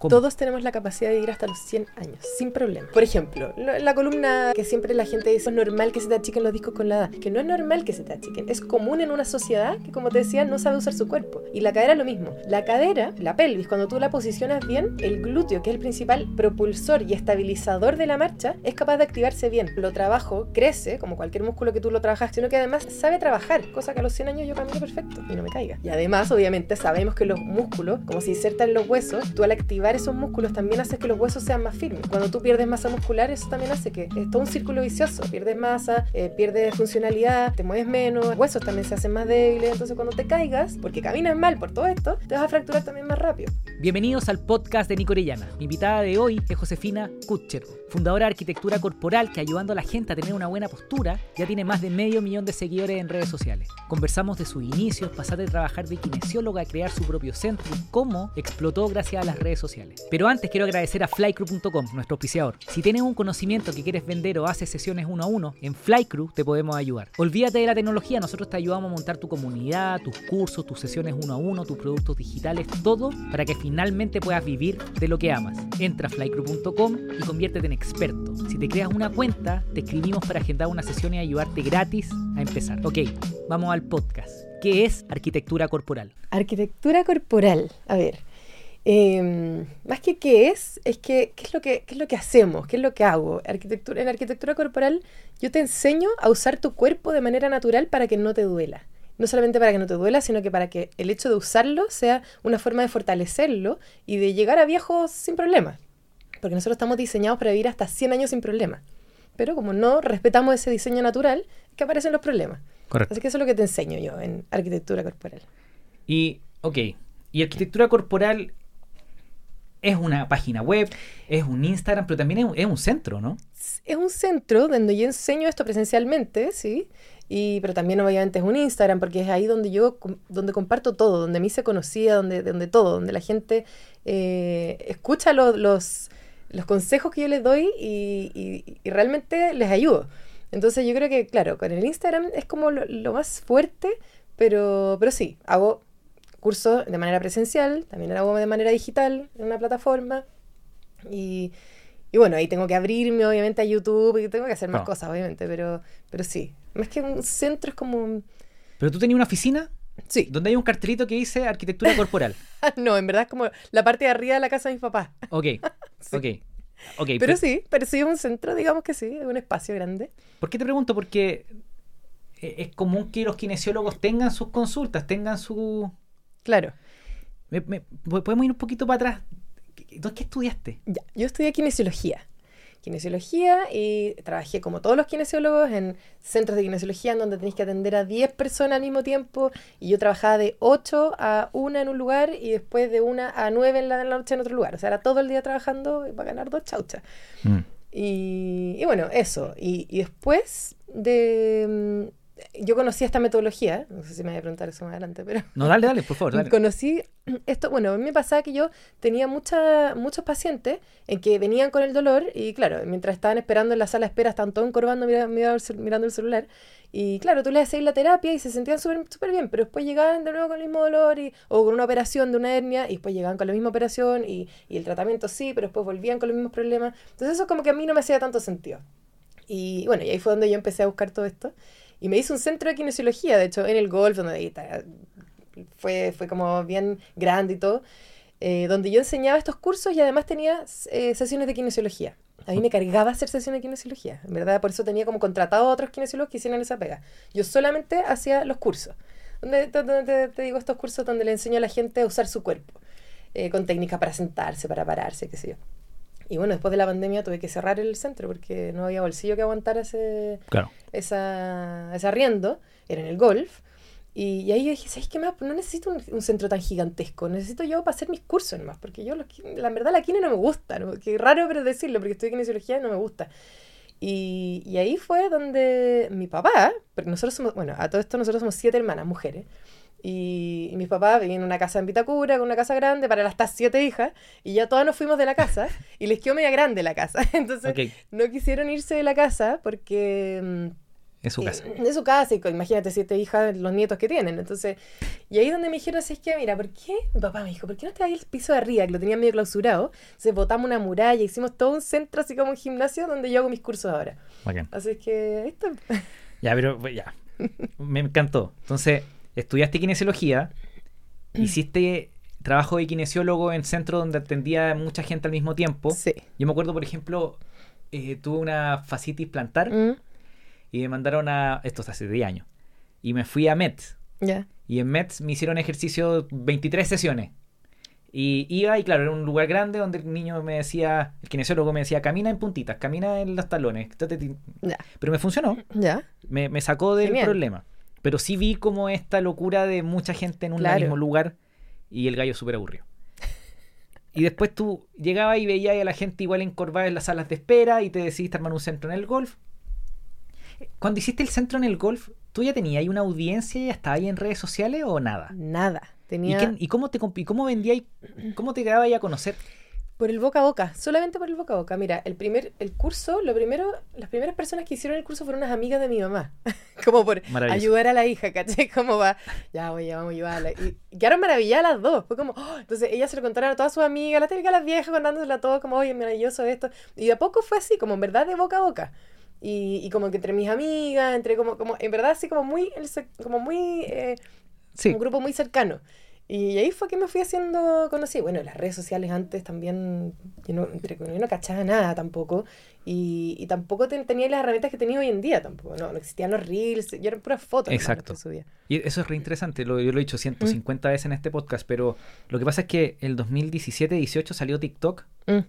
Todos tenemos la capacidad de vivir hasta los 100 años, sin problema. Por ejemplo, la columna que siempre la gente dice, es normal que se te achiquen los discos con la edad. Que no es normal que se te achiquen. Es común en una sociedad que, como te decía, no sabe usar su cuerpo. Y la cadera es lo mismo. La cadera, la pelvis, cuando tú la posicionas bien, el glúteo, que es el principal propulsor y estabilizador de la marcha, es capaz de activarse bien. Lo trabajo, crece, como cualquier músculo que tú lo trabajas, sino que además sabe trabajar, cosa que a los 100 años yo camino perfecto y no me caiga. Y además, obviamente, sabemos que los músculos, como se insertan los huesos, tú al activar esos músculos también hace que los huesos sean más firmes. Cuando tú pierdes masa muscular, eso también hace que es todo un círculo vicioso. Pierdes masa, eh, pierdes funcionalidad, te mueves menos, huesos también se hacen más débiles. Entonces, cuando te caigas, porque caminas mal por todo esto, te vas a fracturar también más rápido. Bienvenidos al podcast de Nico Orellana. Mi invitada de hoy es Josefina Kutcher, fundadora de Arquitectura Corporal que ayudando a la gente a tener una buena postura ya tiene más de medio millón de seguidores en redes sociales. Conversamos de sus inicios, pasar de trabajar de kinesióloga a crear su propio centro y cómo explotó gracias a las redes sociales. Pero antes quiero agradecer a flycrew.com, nuestro auspiciador. Si tienes un conocimiento que quieres vender o haces sesiones uno a uno, en Flycrew te podemos ayudar. Olvídate de la tecnología, nosotros te ayudamos a montar tu comunidad, tus cursos, tus sesiones uno a uno, tus productos digitales, todo para que finalmente puedas vivir de lo que amas. Entra a flycrew.com y conviértete en experto. Si te creas una cuenta, te escribimos para agendar una sesión y ayudarte gratis a empezar. Ok, vamos al podcast. ¿Qué es arquitectura corporal? Arquitectura corporal. A ver, Em, más que qué es, es que qué es, lo que, qué es lo que hacemos, qué es lo que hago. Arquitectura, en arquitectura corporal yo te enseño a usar tu cuerpo de manera natural para que no te duela. No solamente para que no te duela, sino que para que el hecho de usarlo sea una forma de fortalecerlo y de llegar a viejos sin problemas. Porque nosotros estamos diseñados para vivir hasta 100 años sin problemas. Pero como no respetamos ese diseño natural, es que aparecen los problemas. Correcto. Así que eso es lo que te enseño yo en arquitectura corporal. Y, ok, y arquitectura corporal es una página web, es un Instagram, pero también es, un centro, ¿no? Es un centro donde yo enseño esto presencialmente, sí, y, pero también obviamente es un Instagram porque es ahí donde yo donde comparto todo, donde mí se conocía, donde, donde todo, donde la gente eh, escucha los, los, consejos que yo les doy y, realmente les ayudo. Entonces yo creo que, claro, con el Instagram es como lo, lo más fuerte, pero, pero sí, hago curso de manera presencial, también lo hago de manera digital en una plataforma. Y, y, bueno, ahí tengo que abrirme obviamente a YouTube y tengo que hacer más cosas, obviamente, pero, pero sí. Más que un centro es como... Un... ¿Pero tú tenías una oficina? Sí. Donde hay un cartelito que dice arquitectura corporal. no, en verdad es como la parte de arriba de la casa de mis papás. Ok, ok. Okay, pero, sí, pero sí es un centro, digamos que sí, es un espacio grande. ¿Por qué te pregunto? Porque eh, es común que los kinesiólogos tengan sus consultas, tengan su, Claro. ¿Podemos ir un poquito para atrás? ¿Qué estudiaste? Ya, yo estudié kinesiología. Kinesiología y trabajé como todos los kinesiólogos en centros de kinesiología en donde tenéis que atender a 10 personas al mismo tiempo y yo trabajaba de 8 a 1 en un lugar y después de 1 a 9 en la, noche en otro lugar. O sea, era todo el día trabajando para ganar dos chauchas. Mm. Y, bueno, eso. y después de, yo conocí esta metodología, no sé si me voy a preguntar eso más adelante, pero... No, dale, dale, por favor, dale. Conocí esto, bueno, a mí me pasaba que yo tenía mucha, muchos pacientes en que venían con el dolor y claro, mientras estaban esperando en la sala de espera, estaban todos encorvando mirando, el celular y claro, tú les hacías la terapia y se sentían súper bien, pero después llegaban de nuevo con el mismo dolor y, o con una operación de una hernia y después llegaban con la misma operación y, y el tratamiento sí, pero después volvían con los mismos problemas. Entonces eso como que a mí no me hacía tanto sentido. Y bueno, y ahí fue donde yo empecé a buscar todo esto. Y me hice un centro de kinesiología, de hecho, en el golf, donde fue, fue como bien grande y todo, eh, donde yo enseñaba estos cursos y además tenía eh, sesiones de kinesiología. A mí me cargaba hacer sesiones de kinesiología, en verdad, por eso tenía como contratado a otros kinesiólogos que hicieran esa pega. Yo solamente hacía los cursos, donde, te, digo estos cursos donde le enseño a la gente a usar su cuerpo, eh, con técnicas para sentarse, para pararse, qué sé yo. Y bueno, después de la pandemia tuve que cerrar el centro porque no había bolsillo que aguantara ese, esa, ese arriendo. Era en el golf. Y, ahí yo dije, ¿sabes qué más? No necesito un, centro tan gigantesco. Necesito yo para hacer mis cursos nomás. Porque yo, la verdad, la quine no me gusta. ¿no? Raro pero decirlo, porque estoy en kinesiología y no me gusta. Y, y, ahí fue donde mi papá, porque nosotros somos, bueno, a todo esto nosotros somos siete hermanas, mujeres. Y, mis papás vivían en una casa en Vitacura, con una casa grande para las siete hijas, y ya todas nos fuimos de la casa, y les quedó media grande la casa. Entonces no quisieron irse de la casa porque, mm, Es su casa. Es su casa, y imagínate siete hijas, los nietos que tienen. Entonces, y ahí donde me dijeron, es que, mira, ¿por qué? Mi papá me dijo, ¿por qué no te das el piso de arriba? Que lo tenía medio clausurado. Entonces botamos una muralla, hicimos todo un centro, así como un gimnasio, donde yo hago mis cursos ahora. Bacán. Así que, está. Ya, pero pues, ya. Me encantó. Entonces, estudiaste kinesiología, hiciste trabajo de kinesiólogo en centro donde atendía mucha gente al mismo tiempo. Sí. Yo me acuerdo, por ejemplo, eh, tuve una fascitis plantar Mm, y me mandaron a. Esto es hace 10 años. Y me fui a Mets. Ya. Y en Mets me hicieron ejercicio 23 sesiones. Y iba, y claro, era un lugar grande donde el niño me decía, el kinesiólogo me decía, camina en puntitas, camina en los talones. Ya. Pero me funcionó, Ya. me, me sacó del Genial. problema. Pero sí vi como esta locura de mucha gente en un Claro. mismo lugar y el gallo súper aburrido. Y después tú llegabas y veías a la gente igual encorvada en las salas de espera y te decidiste armar un centro en el golf. Cuando hiciste el centro en el golf, ¿tú ya tenías una audiencia y ya estaba ahí en redes sociales o nada? Nada. ¿Y, Tenía y cómo te y cómo vendías? ¿Cómo te quedabas ahí a conocer? Por el boca a boca, solamente por el boca a boca. Mira, el primer, el curso, lo primero, las primeras personas que hicieron el curso fueron unas amigas de mi mamá. como por ayudar a la hija, ¿cachai? Como va, ya oye, vamos a ayudarla. Y, quedaron maravilladas las dos. Fue como, ¡oh! entonces ellas se lo contaron a todas sus amigas, las típicas las viejas contándosela a todos, como, oye, maravilloso esto. Y de a poco fue así, como en verdad de boca a boca. Y, y como que entre mis amigas, entre como, como en verdad así como muy, como muy, eh, Sí, un grupo muy cercano. Y ahí fue que me fui haciendo conocida. Bueno, las redes sociales antes también, yo no, entre, yo no cachaba nada tampoco. Y, y tampoco ten- tenía las herramientas que tenía hoy en día tampoco. No, no existían los reels, yo eran puras fotos. Exacto. que subía. y eso es re interesante, lo, yo lo he dicho 150 veces en este podcast, pero lo que pasa es que el 2017-18 salió TikTok Mm,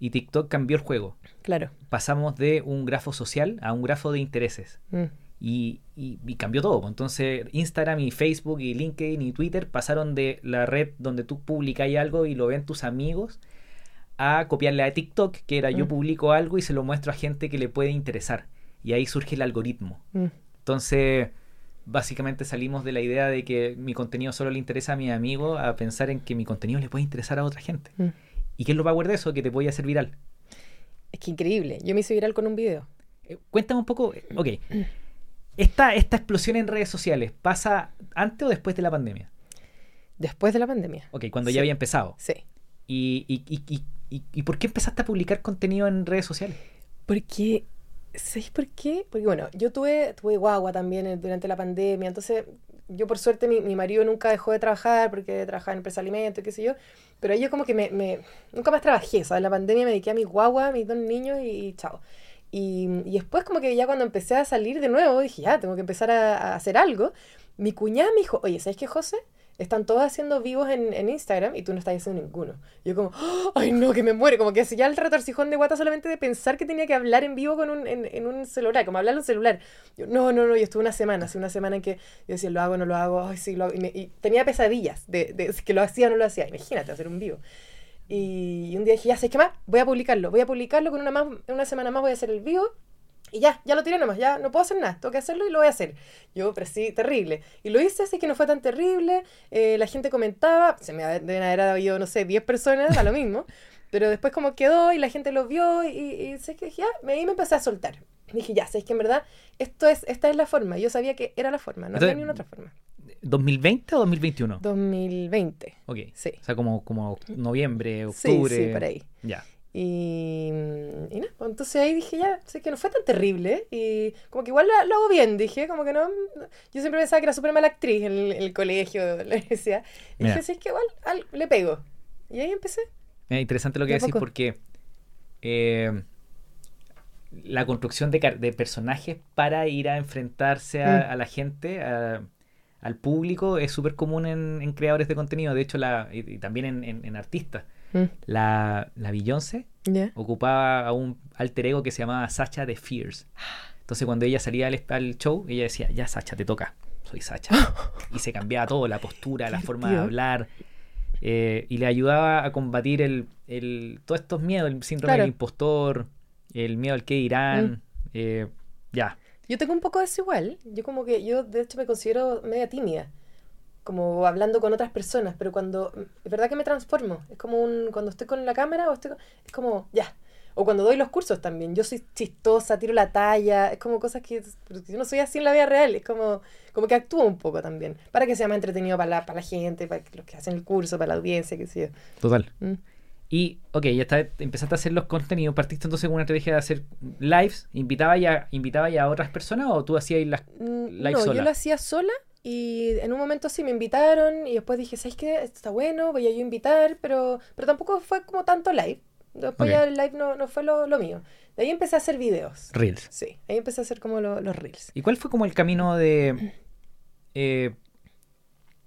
y TikTok cambió el juego. claro. Pasamos de un grafo social a un grafo de intereses. Mm, Y, y- y cambió todo. pues. Entonces Instagram y Facebook y LinkedIn y Twitter pasaron de la red donde tú publicas algo y lo ven tus amigos a copiarle a TikTok, que era yo Mm. publico algo y se lo muestro a gente que le puede interesar. Y ahí surge el algoritmo. mm, Entonces, básicamente salimos de la idea de que mi contenido solo le interesa a mis amigos a pensar en que mi contenido le puede interesar a otra gente. mm. ¿Y qué es lo power de eso? Que te voy a hacer viral. Es que increíble. Yo me hice viral con un video. Eh, Cuéntame un poco, eh, ok, esta, esta explosión en redes sociales, ¿pasa antes o después de la pandemia? Después de la pandemia. Ok, cuando Sí. ya había empezado. Sí. ¿Y, y, y, y, y- por qué empezaste a publicar contenido en redes sociales? Porque, ¿sabéis por qué? Porque bueno, yo tuve, tuve guagua también durante la pandemia, entonces yo por suerte mi, mi marido nunca dejó de trabajar porque trabajaba en empresa de alimentos, qué sé yo, pero ahí yo como que me, me- nunca más trabajé, ¿sabes? En la pandemia me dediqué a mi guagua, a mis dos niños y, y chao. Y, después como que ya cuando empecé a salir de nuevo, dije, ya, tengo que empezar a, hacer algo. Mi cuñada me dijo, oye, ¿sabes qué, José? Están todos haciendo vivos en, Instagram y tú no estás haciendo ninguno. Yo como, "Oh, ay no, que me muere. Como que ya el retorcijón de guata solamente de pensar que tenía que hablar en vivo con un, en, en un celular, como hablar en un celular. No, no, no, yo estuve una semana, así una semana en que yo decía, lo hago, no lo hago, ay sí, lo hago. Y, me- tenía pesadillas de, de si que lo hacía o no lo hacía. Imagínate hacer un vivo. Y, y un día dije, ya sé qué más, voy a publicarlo, voy a publicarlo con una, más, una semana más voy a hacer el vivo. Y ya, ya lo tiré nomás, ya no puedo hacer nada, tengo que hacerlo y lo voy a hacer. Yo, pero sí, terrible. Y lo hice, así que no fue tan terrible. eh, la gente comentaba, se me deben haber habido, no sé, 10 personas, a lo mismo. Pero después como quedó y la gente lo vio y, y dije, ya, me- ahí me empecé a soltar. Dije, ya, sé que en verdad esto es, esta es la forma. Yo sabía que era la forma, no había ni una otra forma. ¿2020 o 2021? 2020, Ok. sí. O sea, como, como noviembre, Sí, octubre. sí, por ahí. Ya. Y, y nada, pues entonces ahí dije ya, sé que no fue tan terrible y como que igual lo, lo hago bien, dije, como que no, yo siempre pensaba que era súper mala actriz en el, en el colegio, la universidad, y Mira. dije, sí, es que igual al- le pego. Y ahí empecé. Es interesante lo que decís porque eh, la construcción de, personajes para ir a enfrentarse a, Mm. a la gente, a- al público, es súper común en, en creadores de contenido. De hecho, la, y, y también en, en- en artistas. La, la Beyoncé ocupaba a un alter ego que se llamaba Sacha de Fierce. Entonces, cuando ella salía al, al show, ella decía, ya Sacha, te toca. Soy Sacha. y se cambiaba todo, la postura, la forma de hablar. eh, y le ayudaba a combatir el, el, todos estos miedos, el síndrome Claro. del impostor, el miedo al que dirán. Mm. eh, ya. Yo tengo un poco de eso igual, yo como que, yo de hecho me considero media tímida, como hablando con otras personas, pero cuando, es verdad que me transformo, es como un, cuando estoy con la cámara o estoy, es como, ya. O cuando doy los cursos también. Yo soy chistosa, tiro la talla. Es como cosas que yo no soy así en la vida real. Es como, como que actúo un poco también. Para que sea más entretenido para la, para la gente, para los que hacen el curso, para la audiencia, qué sé yo. Total. Mm. Y, ok, ya está, empezaste a hacer los contenidos, partiste entonces con una estrategia de hacer lives, ¿invitaba ya, invitaba ya a otras personas o tú hacías las Mm, live no, sola? yo lo hacía sola y en un momento sí me invitaron y después dije, ¿sabes qué? Esto está bueno, voy a yo invitar, pero, pero tampoco fue como tanto live. Después ya el live no, no fue lo, lo mío. De ahí empecé a hacer videos. Reels. Sí, ahí empecé a hacer como lo- los reels. ¿Y cuál fue como el camino de... eh,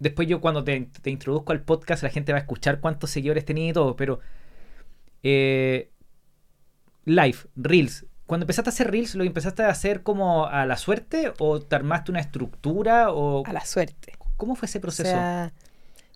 después yo cuando te, te introduzco al podcast la gente va a escuchar cuántos seguidores tenía y todo, pero... eh, live, Reels. Cuando empezaste a hacer Reels, ¿lo empezaste a hacer como a la suerte o te armaste una estructura o... A la suerte. ¿Cómo fue ese O proceso? sea,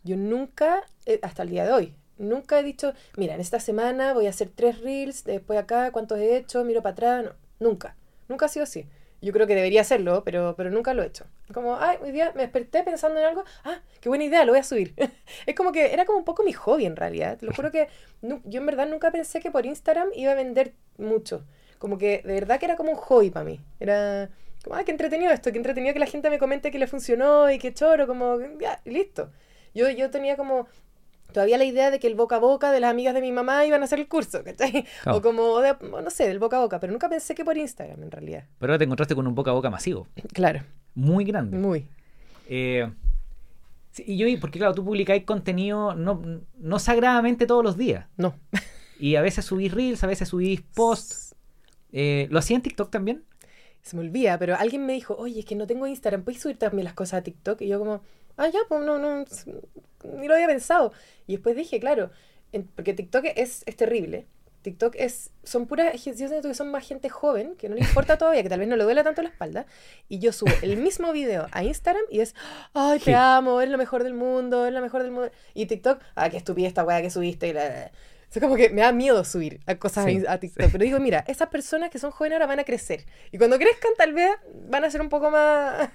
yo nunca, eh, hasta el día de hoy, nunca he dicho, mira, en esta semana voy a hacer tres reels, después acá, cuántos he hecho, miro para atrás. No, nunca. Nunca ha sido así. Yo creo que debería hacerlo, pero, pero nunca lo he hecho. Como, ay, hoy día me desperté pensando en algo, ah, qué buena idea, lo voy a subir. es como que era como un poco mi hobby en realidad. Te lo juro que yo en verdad nunca pensé que por Instagram iba a vender mucho. Como que de verdad que era como un hobby para mí. Era como, ah, qué entretenido esto, qué entretenido que la gente me comente que le funcionó y qué choro, como, ya, listo. Yo, yo tenía como todavía la idea de que el boca a boca de las amigas de mi mamá iban a hacer el curso, ¿cachai? O como, de- no sé, del boca a boca, pero nunca pensé que por Instagram en realidad. Pero ahora te encontraste con un boca a boca masivo, Claro, muy grande. muy. Eh, y yo, porque claro, tú publicáis contenido no, no sagradamente todos los días. No. Y a veces subís reels, a veces subís posts. Eh, ¿Lo hacía en TikTok también? Se me olvida, pero alguien me dijo, oye, es que no tengo Instagram, ¿puedes subir también las cosas a TikTok? Y yo como, ah, ya, pues no, no, ni lo había pensado. Y después dije, claro, en- porque TikTok es, es terrible. TikTok es, son puras, yo siento que son más gente joven, que no le importa todavía, que tal vez no le duele tanto la espalda. Y yo subo el mismo video a Instagram y es, ay, te Sí. amo, eres lo mejor del mundo, eres lo mejor del mundo. Y TikTok, ah, qué estupidez esta weá que subiste. y la- la- la. O sea, como que me da miedo subir a cosas Sí, a TikTok. Pero digo, mira, esas personas que son jóvenes ahora van a crecer. Y cuando crezcan, tal vez van a ser un poco más,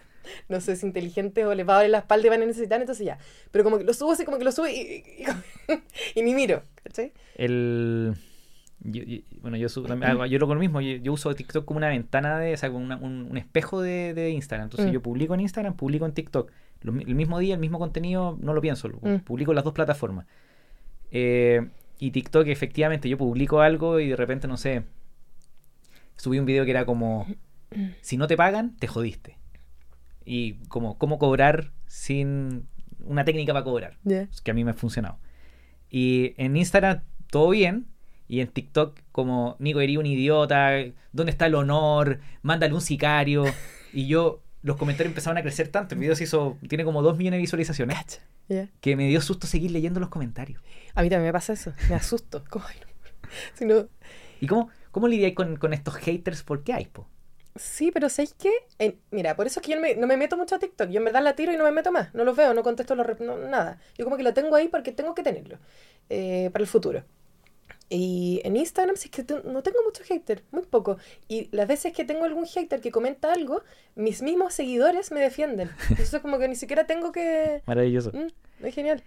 no sé si inteligentes o les va a doler la espalda y van a necesitar, entonces ya. Pero como que lo subo así, como que lo subo y, y- y- y ni miro. ¿Cachai? El... yo- yo- bueno, yo, subo también- yo lo hago lo mismo. Yo, yo uso TikTok como una ventana de... O sea, como una- un, un espejo de, de Instagram. Entonces Mm. yo publico en Instagram, publico en TikTok. Lo el mismo día, el mismo contenido, no lo pienso. lo- Mm. Publico en las dos plataformas. Eh, y TikTok, efectivamente, yo publico algo y de repente, no sé, subí un video que era como, si no te pagan, te jodiste. Y como, cómo cobrar sin una técnica para cobrar, Ya. que a mí me ha funcionado. Y en Instagram, todo bien. Y en TikTok, como, Nico, eres un idiota, ¿dónde está el honor? Mándale un sicario. Y yo, los comentarios empezaron a crecer tanto. El video se hizo, tiene como 2 millones de visualizaciones. Cacha. Ya. Que me dio susto seguir leyendo los comentarios. A mí también me pasa eso. Me asusto. No. Si no- ¿Y cómo, cómo lidiáis con, con estos haters? ¿Por qué hay, po? Sí, pero ¿sabéis qué? En- mira, por eso es que yo no me, no me meto mucho a TikTok. Yo en verdad la tiro y no me meto más. No los veo, no contesto los no, nada. Yo como que lo tengo ahí porque tengo que tenerlo eh, para el futuro. Y en Instagram sí es que no tengo mucho hater, muy poco. Y las veces que tengo algún hater que comenta algo, mis mismos seguidores me defienden. Entonces como que ni siquiera tengo que... Maravilloso. Mm, es genial.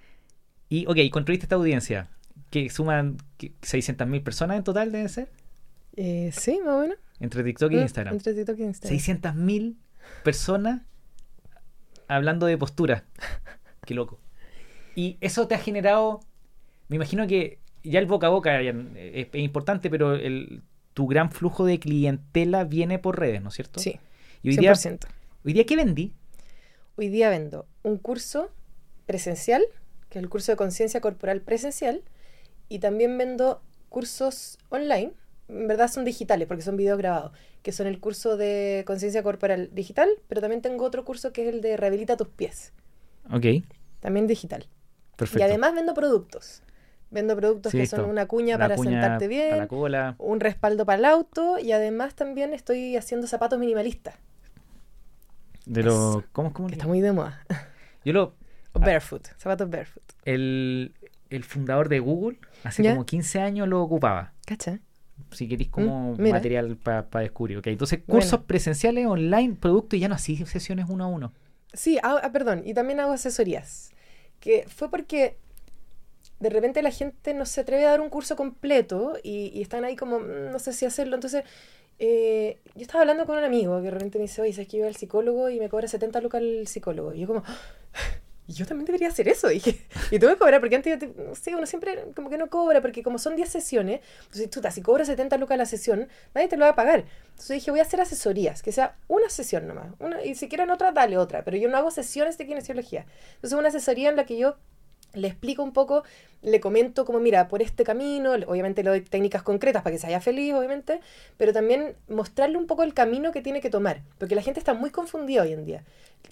Y, ok, construiste esta audiencia. Que suman que 600.000 personas en total, deben ser. Eh, sí, más o menos. Entre TikTok y Mm, Instagram. Entre TikTok e Instagram. 600.000 personas hablando de postura. Qué loco. Y eso te ha generado, me imagino que ya el boca a boca ya es, es importante, pero el, tu gran flujo de clientela viene por redes, ¿no es cierto? Sí, Y hoy día, 100%. hoy día, ¿qué vendí? Hoy día vendo un curso presencial, que es el curso de conciencia corporal presencial, y también vendo cursos online. En verdad son digitales porque son videos grabados, que son el curso de conciencia corporal digital, pero también tengo otro curso que es el de rehabilita tus pies, Ok, también digital. perfecto. Y además vendo productos. Vendo productos Sí, que son una cuña para cuña sentarte Para la bien, cola. un respaldo para el auto y además también estoy haciendo zapatos minimalistas, De lo, ¿cómo, cómo que está muy de moda. Yo lo, barefoot, zapatos barefoot. el, el fundador de Google, hace ¿Ya? como 15 años lo ocupaba. ¿Cacha? Si queréis como Mm, mira. material para descubrir. Ok, entonces cursos Bueno. presenciales, online, producto y ya no así sesiones uno a uno. Sí, ah, ah, perdón, y también hago asesorías. Que fue porque de repente la gente no se atreve a dar un curso completo y, y están ahí como, "Mm, no sé si hacerlo. Entonces, eh, yo estaba hablando con un amigo que de repente me dice, oye, sabes que yo voy al psicólogo y me cobra 70 lucas el psicólogo. Y yo como, "Y yo también debería hacer eso. Dije, y tú me cobras, porque antes, no uno siempre como que no cobra, porque como son 10 sesiones, entonces tú, si cobras 70 lucas la sesión, nadie te lo va a pagar. Entonces dije, voy a hacer asesorías, que sea una sesión nomás. Una, y si quieren otra, dale otra. Pero yo no hago sesiones de kinesiología. Entonces una asesoría en la que yo le explico un poco, le comento como, mira, por este camino, obviamente le doy técnicas concretas para que se haya feliz, obviamente, pero también mostrarle un poco el camino que tiene que tomar, porque la gente está muy confundida hoy en día.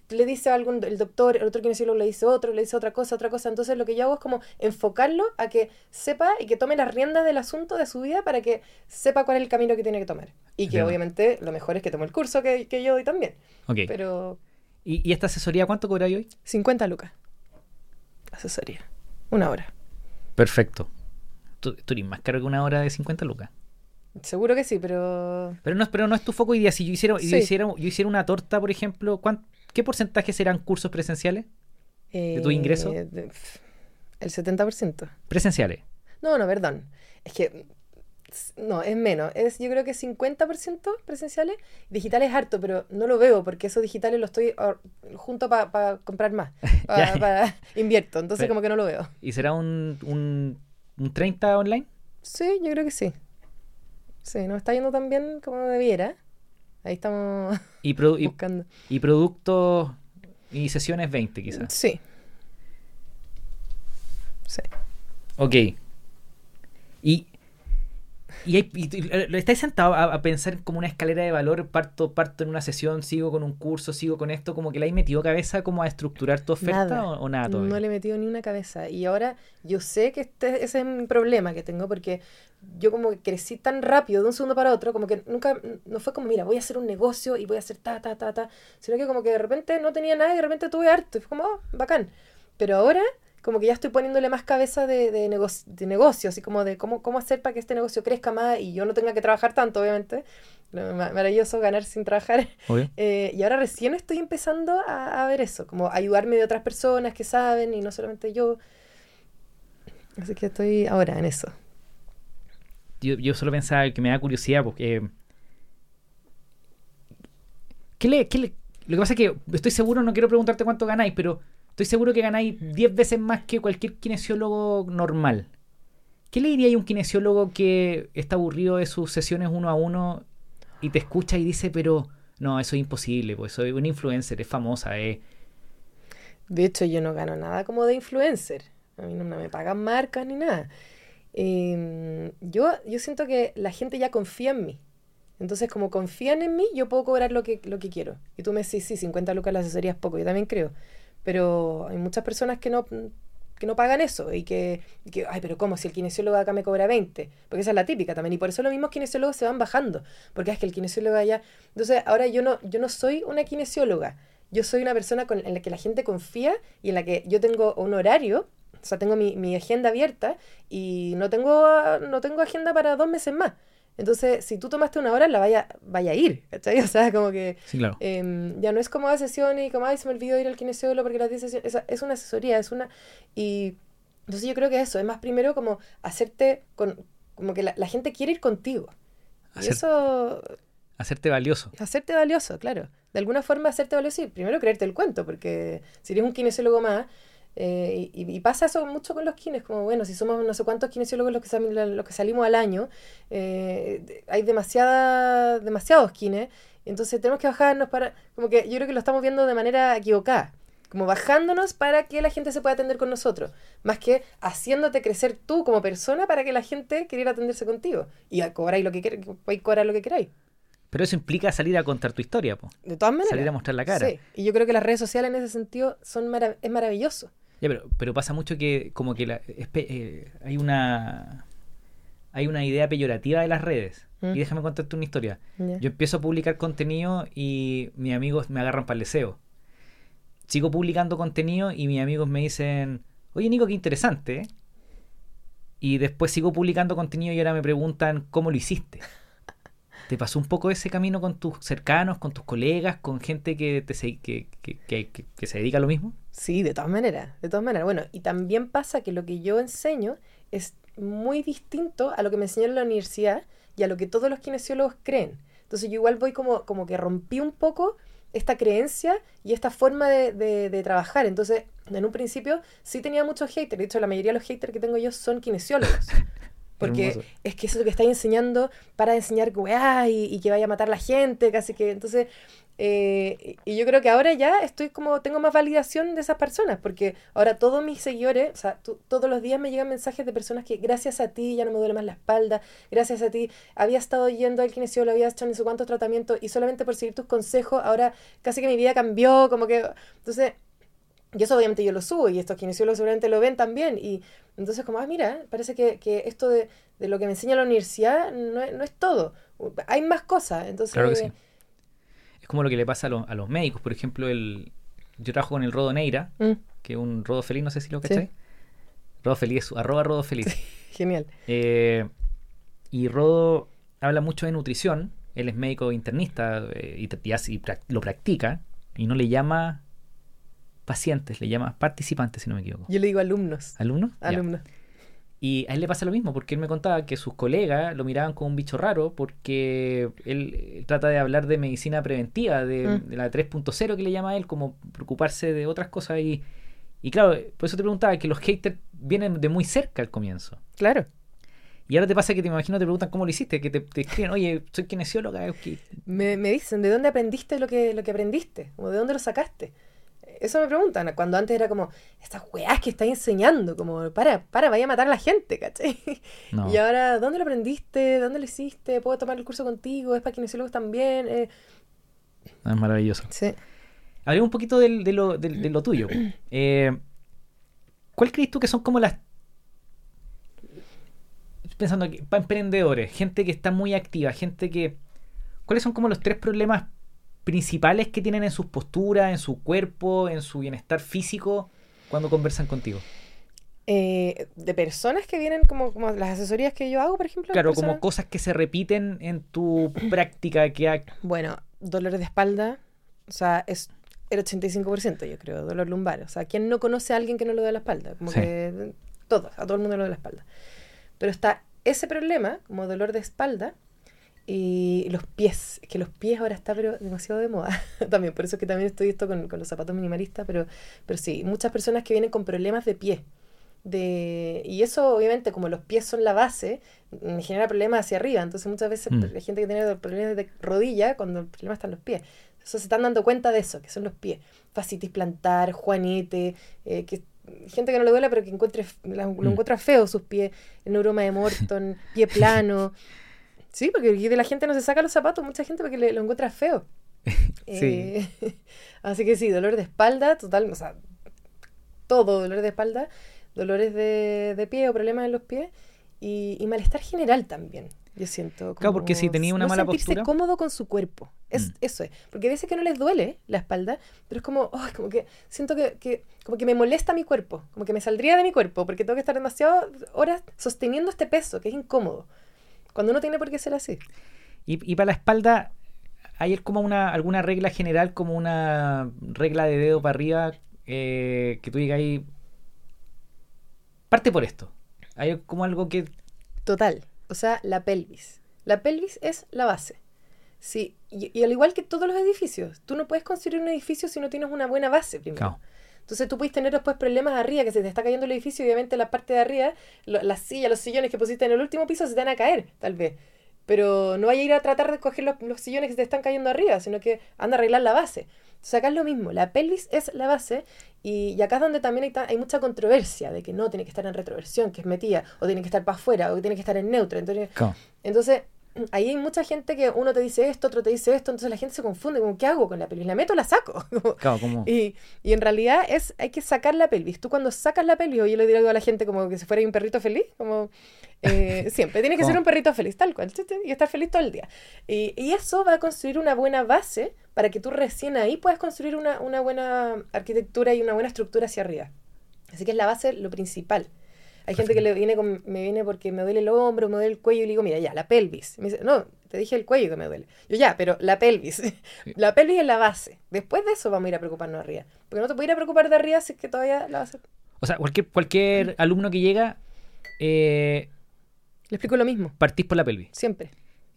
Le dice algo el doctor, el otro kinesiólogo le dice otro, le dice otra cosa, otra cosa, entonces lo que yo hago es como enfocarlo a que sepa y que tome las riendas del asunto de su vida para que sepa cuál es el camino que tiene que tomar. Y que obviamente lo mejor es que tome el curso que, que yo doy también. Ok. Pero ¿Y, y esta asesoría cuánto cobráis hoy? 50 lucas. Asesoría. Una hora. Perfecto. Tú, tú eres más caro que una hora de 50 lucas. Seguro que sí, pero Pero no, pero no es tu foco hoy día. Si yo hiciera, yo hiciera, yo hiciera una torta, por ejemplo, ¿cuán- ¿qué porcentaje serán cursos presenciales? ¿De tu ingreso? el 70%. Presenciales. No, no, perdón. Es que. No, es menos. Es, yo creo que 50% presenciales. Digitales es harto, pero no lo veo porque esos digitales los estoy junto para comprar más. Invierto. Entonces, Pero- como que no lo veo. ¿Y será un, un, un 30 online? Sí, yo creo que sí. Sí, no está yendo tan bien como debiera. Ahí estamos y, buscando. y productos y sesiones 20 quizás. Sí. Sí. Ok. Y, y, hay- y- y- ¿lo estáis sentado a, a pensar como una escalera de valor? Parto, parto en una sesión, sigo con un curso, sigo con esto, como que le hay metido cabeza como a estructurar tu oferta Nada. o, o nada todavía. No le he metido ni una cabeza. Y ahora yo sé que este, ese es mi problema que tengo porque yo como que crecí tan rápido de un segundo para otro, como que nunca, no fue como, mira, voy a hacer un negocio y voy a hacer ta, ta, ta, ta, sino que como que de repente no tenía nada y de repente tuve harto. Y fue como, oh, bacán. Pero ahora como que ya estoy poniéndole más cabeza de, de, negocio, de negocio, así como de cómo, cómo hacer para que este negocio crezca más y yo no tenga que trabajar tanto, obviamente. Lo ma- Maravilloso ganar sin trabajar. Eh, y ahora recién estoy empezando a, a ver eso, como ayudarme de otras personas que saben y no solamente yo. Así que estoy ahora en eso. Yo, yo solo pensaba que me da curiosidad porque... ¿Qué le, qué le- Lo que pasa es que estoy seguro, no quiero preguntarte cuánto ganáis, pero estoy seguro que ganáis 10 veces más que cualquier kinesiólogo normal. ¿Qué le diría a un kinesiólogo que está aburrido de sus sesiones uno a uno y te escucha y dice, pero no, eso es imposible, pues soy un influencer, es famosa, eh. De hecho, yo no gano nada como de influencer. A mí no, me pagan marcas ni nada. Eh, yo, yo siento que la gente ya confía en mí. Entonces, como confían en mí, yo puedo cobrar lo que, lo que quiero. Y tú me decís, sí, 50 lucas la asesoría es poco. Yo también creo. Pero hay muchas personas que no, que no pagan eso. Y que, y que, ay, pero ¿cómo? Si el kinesiólogo acá me cobra 20. Porque esa es la típica también. Y por eso los mismos kinesiólogos se van bajando. Porque es que el kinesiólogo allá... Entonces, ahora yo no, yo no soy una kinesióloga. Yo soy una persona con, en la que la gente confía y en la que yo tengo un horario, o sea, tengo mi, mi agenda abierta y no tengo, no tengo agenda para dos meses más. Entonces, si tú tomaste una hora, la vaya, vaya a ir, ¿cachai? O sea, como que Sí, claro. em, ya no es como a sesión y como, ay, se me olvidó ir al kinesiólogo porque las 10 sesiones, esa- es una asesoría, es una... Y entonces yo creo que eso, es más primero como hacerte, con, como que la, la gente quiere ir contigo. Y eso, Hacerte valioso. hacerte valioso, claro. De alguna forma hacerte valioso y primero creerte el cuento, porque si eres un kinesiólogo más, eh, y, y pasa eso mucho con los kines, como bueno, si somos no sé cuántos kinesiólogos los que, sal- los que salimos al año, eh, hay demasiada, demasiados kines, entonces tenemos que bajarnos para, como que yo creo que lo estamos viendo de manera equivocada, como bajándonos para que la gente se pueda atender con nosotros, más que haciéndote crecer tú como persona para que la gente quiera atenderse contigo y cobráis lo que queráis, cobrar lo que queráis. Pero eso implica salir a contar tu historia, po. De todas maneras. Salir a mostrar la cara. Sí, y yo creo que las redes sociales en ese sentido son marav- es maravilloso. Ya, pero, pero pasa mucho que como que la, eh, hay una hay una idea peyorativa de las redes. Mm. Y déjame contarte una historia. Yo empiezo a publicar contenido y mis amigos me agarran para el deseo. Sigo publicando contenido y mis amigos me dicen, oye Nico, qué interesante. ¿eh?". Y después sigo publicando contenido y ahora me preguntan cómo lo hiciste. ¿Te pasó un poco ese camino con tus cercanos, con tus colegas, con gente que, te se, que, que, que, que se dedica a lo mismo? Sí, de todas maneras, de todas maneras. Bueno, y también pasa que lo que yo enseño es muy distinto a lo que me enseñaron en la universidad y a lo que todos los kinesiólogos creen. Entonces yo igual voy como, como que rompí un poco esta creencia y esta forma de, de, de, trabajar. Entonces, en un principio sí tenía muchos haters. De hecho, la mayoría de los haters que tengo yo son kinesiólogos. Porque Hermoso. es que eso es lo que estáis enseñando para enseñar weá y, y, que vaya a matar a la gente, casi que. Entonces, eh, y yo creo que ahora ya estoy como, tengo más validación de esas personas, porque ahora todos mis seguidores, o sea, todos los días me llegan mensajes de personas que gracias a ti ya no me duele más la espalda, gracias a ti había estado yendo al kinesiólogo, había hecho no sé cuántos tratamientos y solamente por seguir tus consejos, ahora casi que mi vida cambió, como que, entonces, y eso obviamente yo lo subo y estos kinesiólogos seguramente lo ven también y entonces como, ah, mira, parece que, que esto de, de, lo que me enseña la universidad no es, no es todo, hay más cosas, entonces... Claro que sí es como lo que le pasa a, lo, a los médicos. Por ejemplo, el, yo trabajo con el Rodo Neira, mm. que es un Rodo Feliz, no sé si lo cachai. Sí. Rodo Feliz, arroba Rodo Feliz. Sí, genial. Eh, y Rodo habla mucho de nutrición. Él es médico internista eh, y, y, y, lo practica y no le llama pacientes, le llama participantes, si no me equivoco. Yo le digo alumnos. ¿Alumnos? Alumnos. Y a él le pasa lo mismo, porque él me contaba que sus colegas lo miraban como un bicho raro, porque él trata de hablar de medicina preventiva, de, mm. de la 3.0 que le llama a él, como preocuparse de otras cosas. Y, y claro, por eso te preguntaba que los haters vienen de muy cerca al comienzo. Claro. Y ahora te pasa que te imagino te preguntan cómo lo hiciste, que te, te escriben, oye, soy kinesióloga. Me, me dicen, ¿de dónde aprendiste lo que, lo que aprendiste? ¿O de dónde lo sacaste? Eso me preguntan, cuando antes era como, estas weás que estás enseñando, como, para, para, vaya a matar a la gente, ¿cachai? No. Y ahora, ¿dónde lo aprendiste? ¿Dónde lo hiciste? ¿Puedo tomar el curso contigo? ¿Es para kinesiólogos también? Eh... Es maravilloso. Sí. Hablemos un poquito de, de, lo, de, de lo, tuyo. Eh, ¿Cuál crees tú que son como las... Pensando aquí, para emprendedores, gente que está muy activa, gente que... ¿Cuáles son como los tres problemas principales que tienen en sus posturas, en su cuerpo, en su bienestar físico cuando conversan contigo? Eh, de personas que vienen como, como, las asesorías que yo hago, por ejemplo. Claro, como cosas que se repiten en tu práctica. que ha... Bueno, dolores de espalda, o sea, es el 85% yo creo, dolor lumbar. O sea, ¿quién no conoce a alguien que no le da la espalda? Como sí. que todos, a todo el mundo le da la espalda. Pero está ese problema, como dolor de espalda, y los pies, que los pies ahora está pero demasiado de moda también, por eso que también estoy esto con, con, los zapatos minimalistas, pero, pero sí, muchas personas que vienen con problemas de pie. De, y eso obviamente como los pies son la base, me genera problemas hacia arriba, entonces muchas veces mm. la gente que tiene problemas de rodilla, cuando el problema está en los pies, entonces se están dando cuenta de eso, que son los pies, fascitis plantar, juanete, eh, que gente que no le duele pero que encuentre, lo mm. encuentra feo sus pies, el neuroma de Morton, pie plano. Sí, porque de la gente no se saca los zapatos, mucha gente porque le, lo encuentra feo. sí. Eh, así que sí, dolor de espalda, total, o sea, todo dolor de espalda, dolores de, de pie o problemas en los pies y, y, malestar general también. Yo siento. Como, claro, porque si tenía una no mala sentirse postura. cómodo con su cuerpo. Es, mm. Eso es. Porque a veces que no les duele la espalda, pero es como, oh, como que siento que, que, como que me molesta mi cuerpo, como que me saldría de mi cuerpo, porque tengo que estar demasiadas horas sosteniendo este peso, que es incómodo. Cuando uno tiene por qué ser así. Y, y para la espalda, ¿hay como una, alguna regla general, como una regla de dedo para arriba, eh, que tú digas ahí, parte por esto? ¿Hay como algo que... Total, o sea, la pelvis. La pelvis es la base. Sí, y, y, al igual que todos los edificios, tú no puedes construir un edificio si no tienes una buena base primero. Claro. Entonces tú puedes tener después problemas arriba, que se te está cayendo el edificio y obviamente la parte de arriba, lo, las sillas, los sillones que pusiste en el último piso se te van a caer, tal vez. Pero no vaya a ir a tratar de coger los, los, sillones que se te están cayendo arriba, sino que anda a arreglar la base. Entonces acá es lo mismo, la pelvis es la base y, y acá es donde también hay, hay, mucha controversia de que no tiene que estar en retroversión, que es metida, o tiene que estar para afuera, o tiene que estar en neutro. Entonces, entonces ahí hay mucha gente que uno te dice esto, otro te dice esto, entonces la gente se confunde, como, ¿qué hago con la pelvis? ¿La meto o la saco? Claro, ¿cómo? Y, y, en realidad es, hay que sacar la pelvis. Tú cuando sacas la pelvis, o yo le digo a la gente como que si fuera un perrito feliz, como eh, siempre, tiene que ser un perrito feliz, tal cual, y estar feliz todo el día. Y, y, eso va a construir una buena base para que tú recién ahí puedas construir una, una buena arquitectura y una buena estructura hacia arriba. Así que es la base lo principal. Hay gente que le viene con, me viene porque me duele el hombro, me duele el cuello y le digo, mira, ya, la pelvis. Me dice, no, te dije el cuello que me duele. Yo ya, pero la pelvis. la pelvis es la base. Después de eso vamos a ir a preocuparnos arriba. Porque no te puedes ir a preocupar de arriba si es que todavía la vas a hacer. O sea, cualquier, cualquier alumno que llega, eh, Le explico lo mismo, partís por la pelvis. siempre.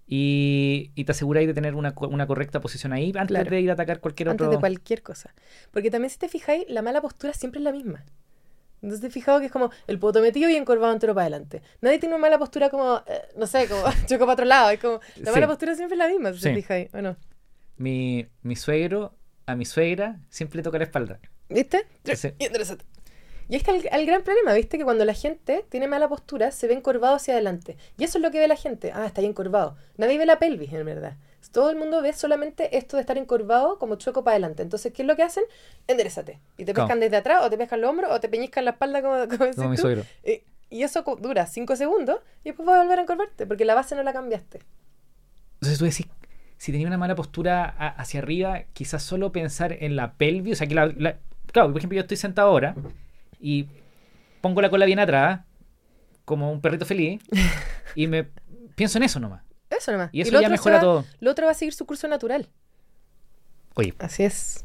Y, y te aseguráis de tener una, una correcta posición ahí antes Claro. de ir a atacar cualquier Antes otro. de cualquier cosa. Porque también si te fijáis, la mala postura siempre es la misma. Entonces fijado que es como el poto metido y encorvado entero para adelante. Nadie tiene una mala postura como, eh, no sé, como choco para otro lado. Es como, la Sí. mala postura siempre es la misma, si Sí. te fijáis. Bueno, Mi, mi suegro, a mi suegra, siempre le toca la espalda. ¿viste? Sí. Y interesante. Y ahí está el, el gran problema, ¿viste? Que cuando la gente tiene mala postura, se ve encorvado hacia adelante. Y eso es lo que ve la gente. Ah, está ahí encorvado. Nadie ve la pelvis, en verdad. Todo el mundo ve solamente esto de estar encorvado como chueco para adelante. Entonces, ¿qué es lo que hacen? Enderezate. Y te pescan desde atrás, o te pescan los hombros, o te peñizcan la espalda, como, como decís Como mi tú. suegro. Y, y eso dura 5 segundos, y después vas a volver a encorvarte, porque la base no la cambiaste. Entonces tú decís, si tenía una mala postura a- hacia arriba, quizás solo pensar en la pelvis, o sea que la, la- claro, por ejemplo, yo estoy sentado ahora y pongo la cola bien atrás, como un perrito feliz, y me pienso en eso nomás. Eso nomás. Y eso lo ya otro mejora va- todo. Lo otro va a seguir su curso natural. Oye, Así es.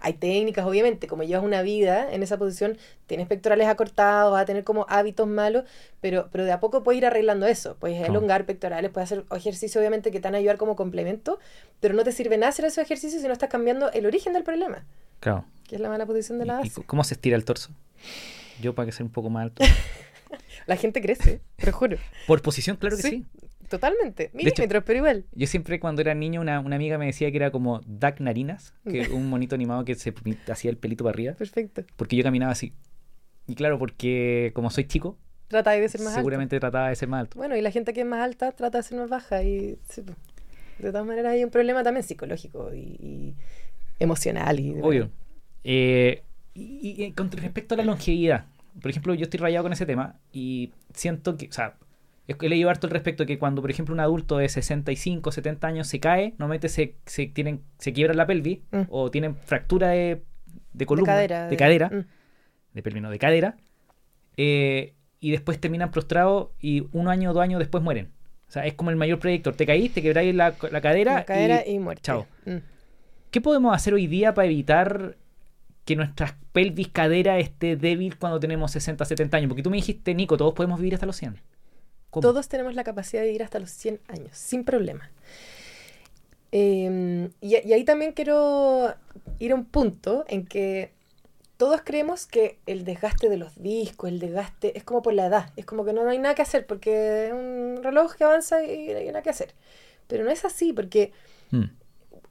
Hay técnicas, obviamente, como llevas una vida en esa posición, tienes pectorales acortados, vas a tener como hábitos malos, pero, pero de a poco puedes ir arreglando eso. Puedes elongar pectorales, puedes hacer ejercicios, obviamente, que te van a ayudar como complemento, pero no te sirve nada hacer esos ejercicios si no estás cambiando el origen del problema, claro. que es la mala posición de la ¿Y, y base. cómo se estira el torso? Yo para que sea un poco más alto. La gente crece, te juro. Por posición, claro que sí. Sí. Totalmente. Milímetros, pero igual. Yo siempre cuando era niño, una, una amiga me decía que era como Duck Narinas, que un monito animado que se hacía el pelito para arriba, Perfecto. porque yo caminaba así. Y claro, porque como soy chico, Trata de ser más alto. seguramente trataba de ser más alto. Bueno, y la gente que es más alta trata de ser más baja y sí, po. de todas maneras hay un problema también psicológico y, y emocional y Obvio. Eh, y, y- y con respecto a la longevidad, por ejemplo, yo estoy rayado con ese tema y siento que, o sea, he he leído harto al respecto que cuando, por ejemplo, un adulto de 65, 70 años se cae, normalmente se, se, tienen, se quiebra la pelvis Mm. o tienen fractura de, de de columna, cadera. de cadera, Mm. de pelvis, no, de cadera, eh, y después terminan prostrados y un año o dos años después mueren. O sea, es como el mayor predictor. Te caís, te quebráis la, la cadera, La cadera y y, muerte. chao. Mm. ¿Qué podemos hacer hoy día para evitar que nuestra pelvis cadera esté débil cuando tenemos 60, 70 años? Porque tú me dijiste, Nico, todos podemos vivir hasta los 100. ¿Cómo? Todos tenemos la capacidad de vivir hasta los 100 años, sin problema. Eh, y, y ahí también quiero ir a un punto en que todos creemos que el desgaste de los discos, el desgaste, es como por la edad. Es como que no, no hay nada que hacer porque es un reloj que avanza y no hay nada que hacer. Pero no es así porque Mm,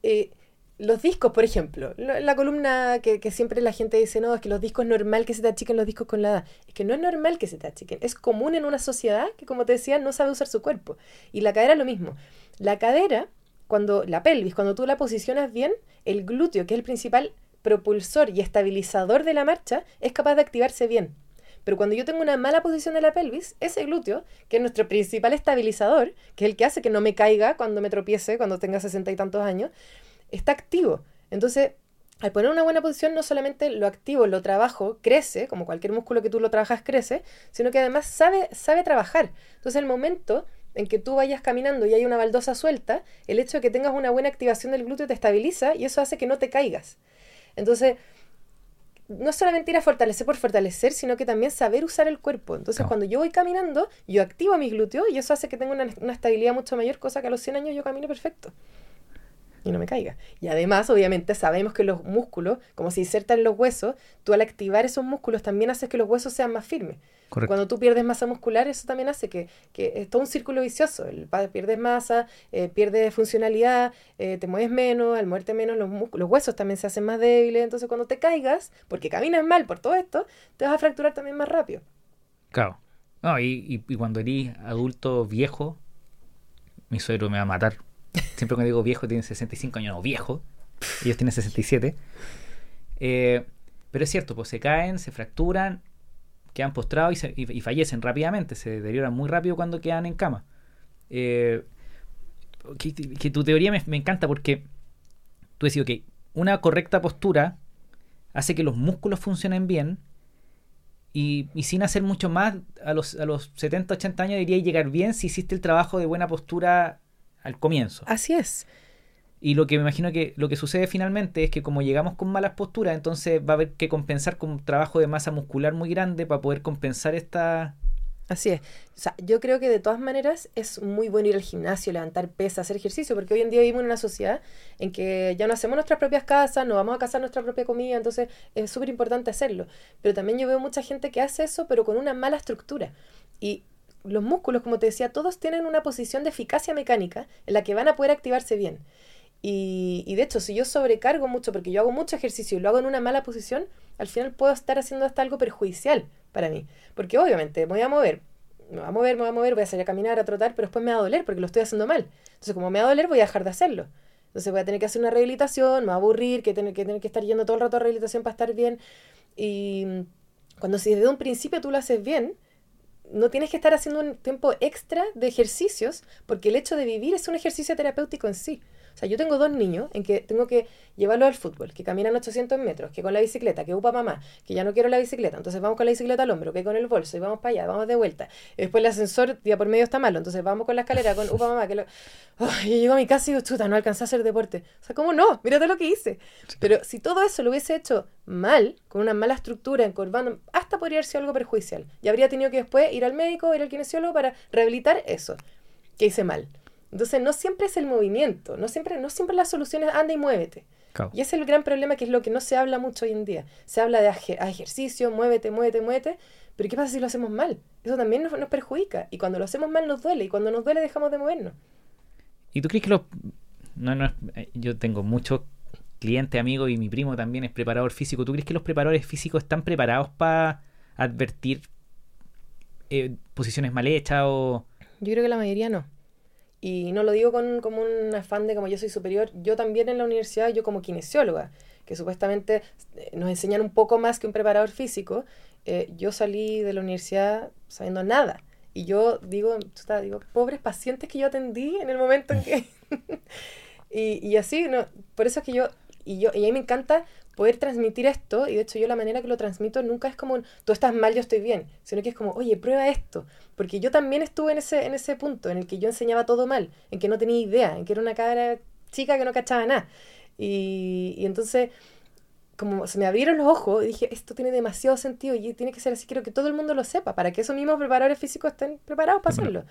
eh, los discos, por ejemplo, la, columna que, que siempre la gente dice, no, es que los discos es normal que se te achiquen los discos con la edad. Es que no es normal que se te achiquen. Es común en una sociedad que, como te decía, no sabe usar su cuerpo. Y la cadera es lo mismo. La cadera, cuando la pelvis, cuando tú la posicionas bien, el glúteo, que es el principal propulsor y estabilizador de la marcha, es capaz de activarse bien. Pero cuando yo tengo una mala posición de la pelvis, ese glúteo, que es nuestro principal estabilizador, que es el que hace que no me caiga cuando me tropiece, cuando tenga sesenta y tantos años, está activo. Entonces, al poner una buena posición, no solamente lo activo, lo trabajo, crece, como cualquier músculo que tú lo trabajas crece, sino que además sabe, sabe trabajar. Entonces, el momento en que tú vayas caminando y hay una baldosa suelta, el hecho de que tengas una buena activación del glúteo te estabiliza y eso hace que no te caigas. Entonces, no solamente ir a fortalecer por fortalecer, sino que también saber usar el cuerpo. Entonces, cuando yo voy caminando, yo activo mis glúteos y eso hace que tenga una, una estabilidad mucho mayor, cosa que a los 100 años yo camino perfecto. Y no me caiga. Y además, obviamente, sabemos que los músculos, como se insertan los huesos, tú al activar esos músculos también haces que los huesos sean más firmes. correcto. Cuando tú pierdes masa muscular, eso también hace que, que es todo un círculo vicioso. El, pierdes masa, eh, pierdes funcionalidad, eh, te mueves menos, al moverte menos los, los huesos también se hacen más débiles. Entonces, cuando te caigas, porque caminas mal por todo esto, te vas a fracturar también más rápido. Claro. No, y, y- y cuando eres adulto viejo, mi suegro me va a matar. Siempre cuando digo viejo, tiene 65 años, no, viejo. Ellos tienen 67. Eh, pero es cierto, pues se caen, se fracturan, quedan postrados y, se- y- fallecen rápidamente. Se deterioran muy rápido cuando quedan en cama. Eh, que, tu teoría me, me encanta porque tú decís, ok, una correcta postura hace que los músculos funcionen bien y, y sin hacer mucho más, a los, a los 70, 80 años diría llegar bien si hiciste el trabajo de buena postura al comienzo. Así es. Y lo que me imagino que lo que sucede finalmente es que como llegamos con malas posturas, entonces va a haber que compensar con un trabajo de masa muscular muy grande para poder compensar esta... Así es. O sea, yo creo que de todas maneras es muy bueno ir al gimnasio, levantar pesas, hacer ejercicio, porque hoy en día vivimos en una sociedad en que ya no hacemos nuestras propias casas, no vamos a cazar nuestra propia comida, entonces es súper importante hacerlo. Pero también yo veo mucha gente que hace eso, pero con una mala estructura. Y los músculos, como te decía, todos tienen una posición de eficacia mecánica en la que van a poder activarse bien. Y, de hecho, si yo sobrecargo mucho, porque yo hago mucho ejercicio y lo hago en una mala posición, al final puedo estar haciendo hasta algo perjudicial para mí. Porque obviamente me voy a mover, me voy a mover, me voy a mover, voy a salir a caminar, a trotar, pero después me va a doler porque lo estoy haciendo mal. Entonces, como me va a doler, voy a dejar de hacerlo. Entonces voy a tener que hacer una rehabilitación, me va a aburrir, que tener que, tener que estar yendo todo el rato a rehabilitación para estar bien. Y cuando si desde un principio tú lo haces bien, no tienes que estar haciendo un tiempo extra de ejercicios, porque el hecho de vivir es un ejercicio terapéutico en sí. O sea, yo tengo dos niños en que tengo que llevarlos al fútbol, que caminan 800 metros, que con la bicicleta, que upa mamá, que ya no quiero la bicicleta, entonces vamos con la bicicleta al hombro, que con el bolso, y vamos para allá, vamos de vuelta. Y después el ascensor día por medio está malo, entonces vamos con la escalera, con upa mamá, que lo... Oh, yo llego a mi casa y digo, chuta, no alcancé a hacer deporte. O sea, ¿cómo no? Mírate lo que hice. Pero si todo eso lo hubiese hecho mal, con una mala estructura, encorvando, hasta podría haber sido algo perjudicial. Y habría tenido que después ir al médico, ir al kinesiólogo para rehabilitar eso que hice mal. Entonces no siempre es el movimiento, no siempre, no siempre las soluciones anda y muévete. Claro. Y ese es el gran problema que es lo que no se habla mucho hoy en día. Se habla de ejercicio, muévete, muévete, muévete, pero ¿qué pasa si lo hacemos mal? Eso también nos, nos, perjudica. Y cuando lo hacemos mal nos duele, y cuando nos duele dejamos de movernos. ¿Y tú crees que los... No, no, yo tengo muchos clientes, amigos, y mi primo también es preparador físico. ¿Tú crees que los preparadores físicos están preparados para advertir eh, posiciones mal hechas o...? Yo creo que la mayoría no. Y no lo digo con, como un afán de como yo soy superior. Yo también en la universidad, yo como kinesióloga, que supuestamente nos enseñan un poco más que un preparador físico, eh, yo salí de la universidad sabiendo nada. Y yo digo, chuta, digo, pobres pacientes que yo atendí en el momento en que... y, y así, no, por eso es que yo y yo y a mí me encanta poder transmitir esto, y de hecho yo la manera que lo transmito nunca es como, tú estás mal, yo estoy bien, sino que es como, oye, prueba esto, porque yo también estuve en ese, en ese punto en el que yo enseñaba todo mal, en que no tenía idea, en que era una cara chica que no cachaba nada. Y, y entonces, como se me abrieron los ojos, y dije, esto tiene demasiado sentido y tiene que ser así, quiero que todo el mundo lo sepa, para que esos mismos preparadores físicos estén preparados para hacerlo.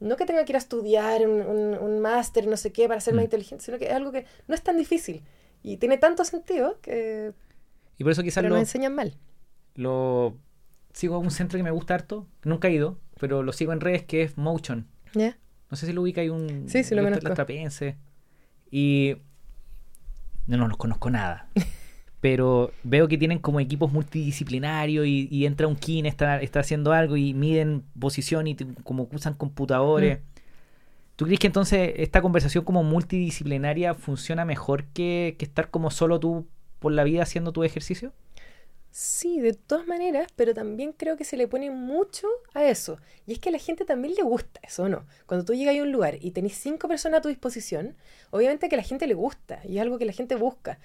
No que tenga que ir a estudiar un, un, un máster, no sé qué, para ser más inteligente, sino que es algo que no es tan difícil. Y tiene tanto sentido que... Y por eso quizás pero lo, enseñan mal. Lo sigo a un centro que me gusta harto, nunca he ido, pero lo sigo en redes que es Motion. No sé si lo ubica, hay un... Sí, sí, lo conozco. Trapense. Y... No, no los conozco nada. pero veo que tienen como equipos multidisciplinarios y, y entra un kin, está, está haciendo algo y miden posición y como usan computadores. Mm. ¿Tú crees que entonces esta conversación como multidisciplinaria funciona mejor que, que estar como solo tú por la vida haciendo tu ejercicio? Sí, de todas maneras, pero también creo que se le pone mucho a eso. Y es que a la gente también le gusta eso, ¿no? Cuando tú llegas a un lugar y tenés cinco personas a tu disposición, obviamente que a la gente le gusta y es algo que la gente busca.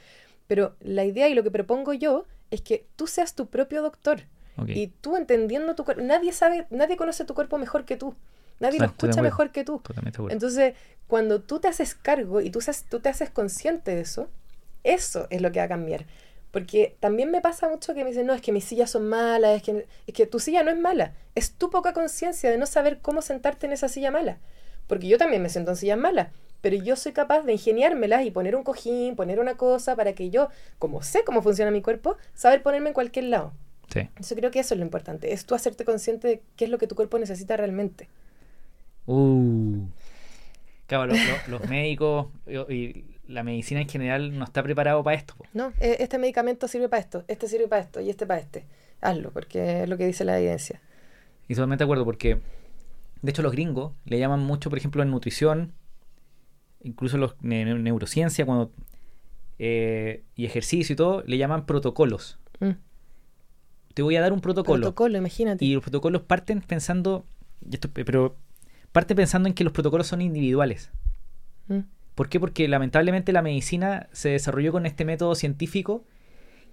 Pero la idea y lo que propongo yo es que tú seas tu propio doctor. Okay. Y tú entendiendo tu cuerpo, nadie sabe, nadie conoce tu cuerpo mejor que tú. Nadie lo escucha mejor que tú. Entonces, cuando tú te haces cargo y tú, tú te haces consciente de eso, eso es lo que va a cambiar. Porque también me pasa mucho que me dicen, no, es que mis sillas son malas, es que, es que tu silla no es mala. Es tu poca conciencia de no saber cómo sentarte en esa silla mala. Porque yo también me siento en sillas malas. Pero yo soy capaz de ingeniármelas y poner un cojín, poner una cosa para que yo, como sé cómo funciona mi cuerpo, saber ponerme en cualquier lado. Sí. Yo creo que eso es lo importante. Es tú hacerte consciente de qué es lo que tu cuerpo necesita realmente. Uh. Claro, los, médicos y la medicina en general no está preparado para esto. Po. No, este medicamento sirve para esto, este sirve para esto y este para este. Hazlo, porque es lo que dice la evidencia. Y totalmente de acuerdo, porque de hecho los gringos le llaman mucho, por ejemplo, en nutrición, incluso los ne neurociencia cuando, eh, y ejercicio y todo, le llaman protocolos. Mm. Te voy a dar un protocolo. Protocolo, imagínate. Y los protocolos parten pensando, esto, pero parte pensando en que los protocolos son individuales. Mm. ¿Por qué? Porque lamentablemente la medicina se desarrolló con este método científico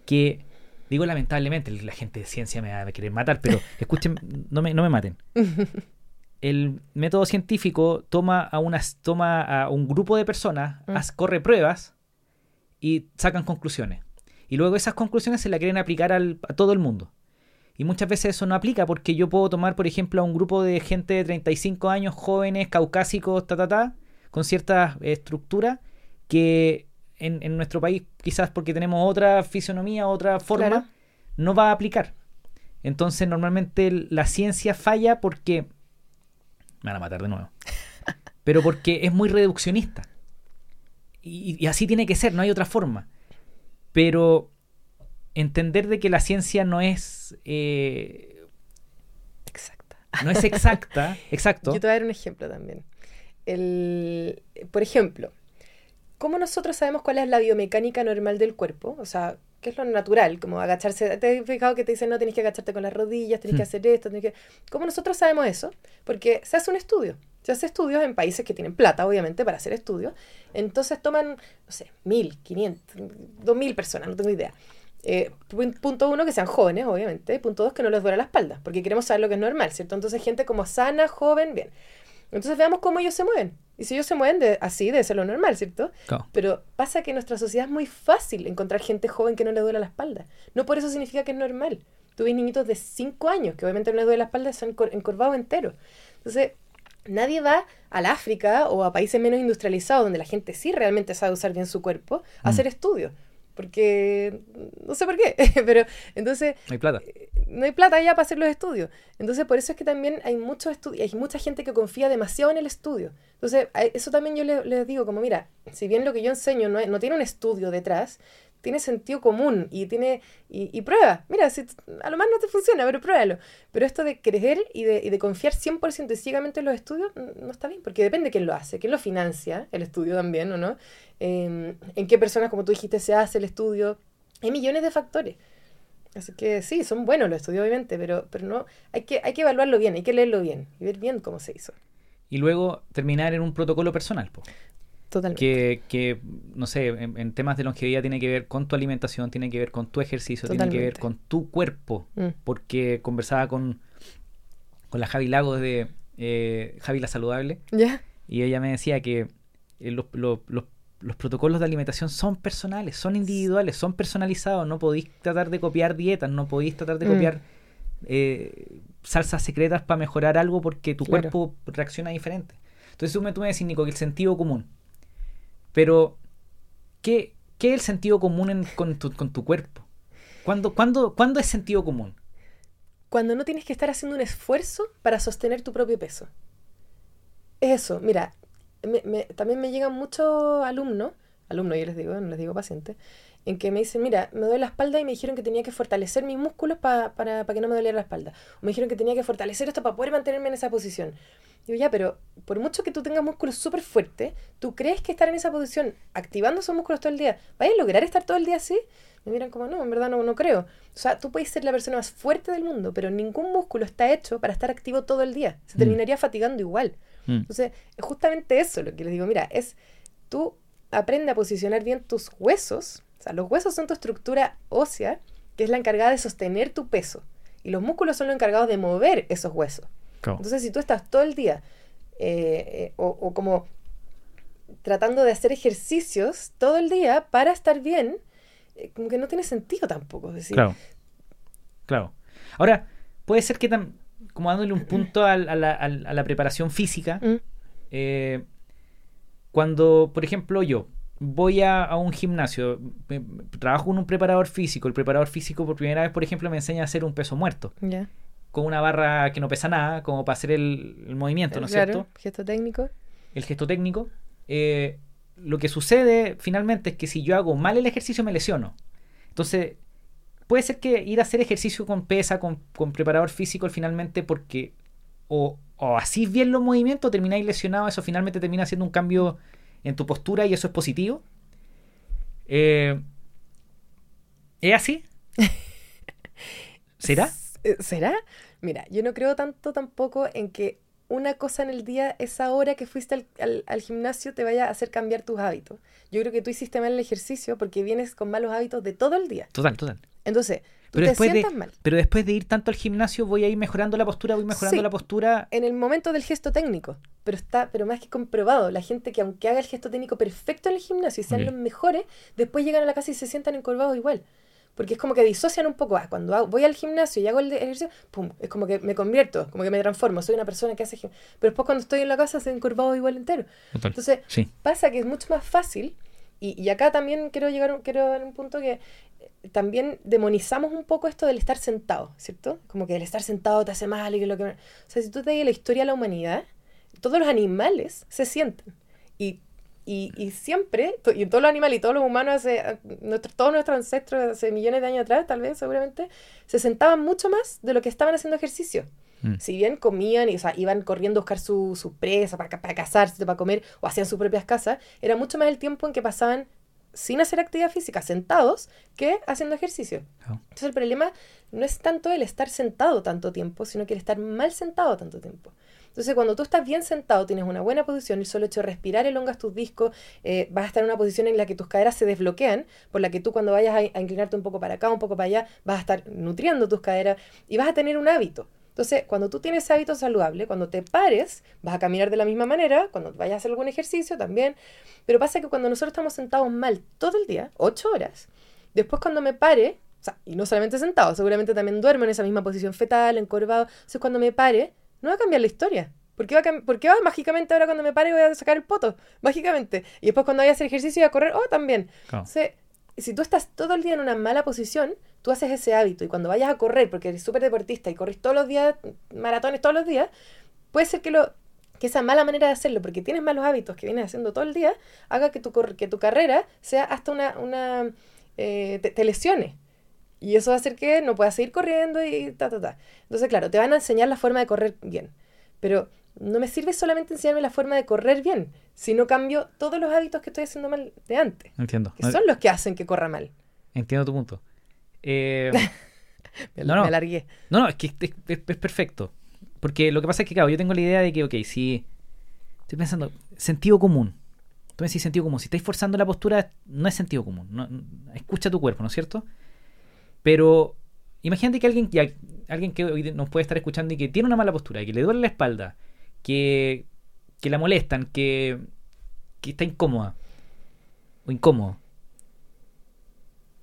que Digo lamentablemente, la gente de ciencia me va a querer matar, pero escuchen, no me, no me maten. El método científico toma a, unas, toma a un grupo de personas, Mm. corre pruebas y sacan conclusiones. Y luego esas conclusiones se las quieren aplicar al- a todo el mundo. Y muchas veces eso no aplica porque yo puedo tomar, por ejemplo, a un grupo de gente de 35 años, jóvenes, caucásicos, ta, ta, ta, con ciertas estructuras que en, en nuestro país, quizás porque tenemos otra fisonomía, otra forma, Claro. no va a aplicar. Entonces, normalmente la ciencia falla porque. Me van a matar de nuevo. Pero porque es muy reduccionista. Y, y así tiene que ser, no hay otra forma. Pero entender de que la ciencia no es. eh, Exacta. no es exacta. exacto. Yo te voy a dar un ejemplo también. El, por ejemplo, ¿cómo nosotros sabemos cuál es la biomecánica normal del cuerpo? O sea, ¿qué es lo natural? Como agacharse. ¿Te has fijado que te dicen no tenés que agacharte con las rodillas, tenés que Hmm. hacer esto? Tenés que... ¿Cómo nosotros sabemos eso? Porque se hace un estudio. Se hace estudios en países que tienen plata, obviamente, para hacer estudios. Entonces toman, no sé, mil, quinientos, dos mil personas, no tengo idea. Eh, pu- punto uno, que sean jóvenes, obviamente. Punto dos, que no les duela la espalda, porque queremos saber lo que es normal, ¿cierto? Entonces, gente como sana, joven, bien. Entonces, veamos cómo ellos se mueven. Y si ellos se mueven de, así, debe ser lo normal, ¿cierto? Claro. Pero pasa que en nuestra sociedad es muy fácil encontrar gente joven que no le duele la espalda. No por eso significa que es normal. Tú ves niñitos de 5 años que obviamente no les duele la espalda, encor- encorvados enteros. Entonces, nadie va al África o a países menos industrializados donde la gente sí realmente sabe usar bien su cuerpo a Mm. hacer estudios. Porque no sé por qué, pero entonces No hay plata. no hay plata ya para hacer los estudios. Entonces, por eso es que también hay muchos estudios, hay mucha gente que confía demasiado en el estudio. Entonces, a- eso también yo le- les digo, como mira, si bien lo que yo enseño no, es- no tiene un estudio detrás, tiene sentido común y tiene y, prueba. Mira, si a lo más no te funciona, pero pruébalo. Pero esto de creer y de, y de confiar 100% y ciegamente en los estudios no está bien, porque depende de quién lo hace, quién lo financia, el estudio también, ¿o no? Eh, en qué personas, como tú dijiste, se hace el estudio. Hay millones de factores. Así que sí, son buenos los estudios, obviamente, pero, pero no, hay que, hay que evaluarlo bien, hay que leerlo bien y ver bien cómo se hizo. Y luego terminar en un protocolo personal. po. Totalmente. que, que, no sé, en, en temas de longevidad tiene que ver con tu alimentación, tiene que ver con tu ejercicio, tiene que ver con tu cuerpo. Mm. Porque conversaba con, con la Javi Lagos de eh, Javi la Saludable y ella me decía que eh, los, los- los- los protocolos de alimentación son personales, son individuales, son personalizados. No podéis tratar de copiar dietas, no podéis tratar de Mm. copiar eh, salsas secretas para mejorar algo porque tu Claro. cuerpo reacciona diferente. Entonces tú me, tú me decís, Nico, que el sentido común. Pero, ¿qué, qué es el sentido común con, tu, con tu cuerpo? ¿Cuándo, cuándo, ¿Cuándo es sentido común? Cuando no tienes que estar haciendo un esfuerzo para sostener tu propio peso. Es eso, mira, también me llegan muchos alumnos, alumnos yo les digo, no les digo pacientes, en que me dicen, mira, me duele la espalda y me dijeron que tenía que fortalecer mis músculos pa- para, para que no me doliera la espalda. O me dijeron que tenía que fortalecer esto para poder mantenerme en esa posición. Digo, ya, pero por mucho que tú tengas músculos súper fuertes, ¿tú crees que estar en esa posición, activando esos músculos todo el día, vaya a lograr estar todo el día así? Me miran como, no, en verdad no, no creo. O sea, tú puedes ser la persona más fuerte del mundo, pero ningún músculo está hecho para estar activo todo el día. Se Mm. terminaría fatigando igual. Mm. Entonces, es justamente eso lo que les digo. Mira, es tú aprende a posicionar bien tus huesos. Sea, los huesos son tu estructura ósea, que es la encargada de sostener tu peso. Y los músculos son los encargados de mover esos huesos. Entonces, si tú estás todo el día eh, eh, o, o como tratando de hacer ejercicios todo el día para estar bien, eh, como que no tiene sentido tampoco. Es decir, Claro. Claro. Ahora, puede ser que, tam- como dándole un punto a, la, al- a la preparación física, mm, cuando, por ejemplo, yo voy a, a un gimnasio, me- trabajo con un preparador físico, el preparador físico por primera vez, por ejemplo, me enseña a hacer un peso muerto, ya. con una barra que no pesa nada, como para hacer el, el movimiento, ¿no es Claro, cierto? gesto técnico. El gesto técnico. Eh, lo que sucede finalmente es que si yo hago mal el ejercicio me lesiono. Entonces, puede ser que ir a hacer ejercicio con pesa, con, con preparador físico, finalmente porque o, o hacís bien los movimientos, termináis lesionado, eso finalmente termina haciendo un cambio en tu postura y eso es positivo. Eh, ¿Es así? ¿Será? ¿Será? Mira, yo no creo tanto tampoco en que una cosa en el día, esa hora que fuiste al, al- al gimnasio, te vaya a hacer cambiar tus hábitos. Yo creo que tú hiciste mal el ejercicio porque vienes con malos hábitos de todo el día. Total, total. Entonces, Tú Pero te después, de, mal. pero después de ir tanto al gimnasio voy a ir mejorando la postura, voy mejorando Sí. la postura. En el momento del gesto técnico, pero está, pero más que comprobado, la gente que aunque haga el gesto técnico perfecto en el gimnasio y sean los mejores, después llegan a la casa y se sientan encorvados igual. Porque es como que disocian un poco. Ah, cuando hago- voy al gimnasio y hago el ejercicio, pum, es como que me convierto, como que me transformo. Soy una persona que hace gim- Pero después cuando estoy en la casa se encorvado igual entero. Total. Entonces, Sí. pasa que es mucho más fácil y, y acá también quiero llegar quiero a un punto que eh, también demonizamos un poco esto del estar sentado, ¿cierto? Como que el estar sentado te hace mal y que lo que... O sea, si tú te digas la historia de la humanidad, todos los animales se sienten y, y, y siempre, y todos los animales y todos los humanos, hace, nuestro- todos nuestros ancestros hace millones de años atrás, tal vez, seguramente, se sentaban mucho más de lo que estaban haciendo ejercicio Mm. si bien comían y o sea, iban corriendo a buscar su, su presa para, para cazarse, para comer, o hacían sus propias casas, era mucho más el tiempo en que pasaban sin hacer actividad física, sentados, que haciendo ejercicio. Entonces el problema no es tanto el estar sentado tanto tiempo, sino que el estar mal sentado tanto tiempo. Entonces cuando tú estás bien sentado, tienes una buena posición, el solo hecho de respirar elongas tus discos, eh, vas a estar en una posición en la que tus caderas se desbloquean, por la que tú cuando vayas a, a inclinarte un poco para acá, un poco para allá, vas a estar nutriendo tus caderas y vas a tener un hábito. Entonces, cuando tú tienes hábito saludable, cuando te pares, vas a caminar de la misma manera, cuando vayas a hacer algún ejercicio también. Pero pasa que cuando nosotros estamos sentados mal todo el día, ocho horas, después cuando me pare, o sea, y no solamente sentado, seguramente también duermo en esa misma posición fetal, encorvado, entonces cuando me pare, no va a cambiar la historia. ¿Por qué, va a cam- por qué va mágicamente ahora cuando me pare voy a sacar el poto? Mágicamente. Y después cuando vaya a hacer ejercicio y a correr, oh, también. Claro. Entonces, si tú estás todo el día en una mala posición, tú haces ese hábito y cuando vayas a correr, porque eres súper deportista y corres todos los días, maratones todos los días, puede ser que, lo, que esa mala manera de hacerlo, porque tienes malos hábitos que vienes haciendo todo el día, haga que tu, que tu carrera sea hasta una... una eh, te, te lesione. Y eso va a hacer que no puedas seguir corriendo y ta, ta, ta. Entonces, claro, te van a enseñar la forma de correr bien. Pero no me sirve solamente enseñarme la forma de correr bien, sino cambio todos los hábitos que estoy haciendo mal de antes, Entiendo. que son los que hacen que corra mal. Entiendo tu punto. Eh, Me, No, no. me alargué. no, no, es que es, es- es perfecto. Porque lo que pasa es que, claro, yo tengo la idea de que, ok, si. Estoy pensando, sentido común. Tú me decís sentido común. Si estáis forzando la postura, no es sentido común. no- escucha tu cuerpo, ¿no es cierto? Pero imagínate que alguien, ya- alguien que hoy nos puede estar escuchando y que tiene una mala postura, que le duele la espalda, que, que la molestan, que, que está incómoda o incómodo.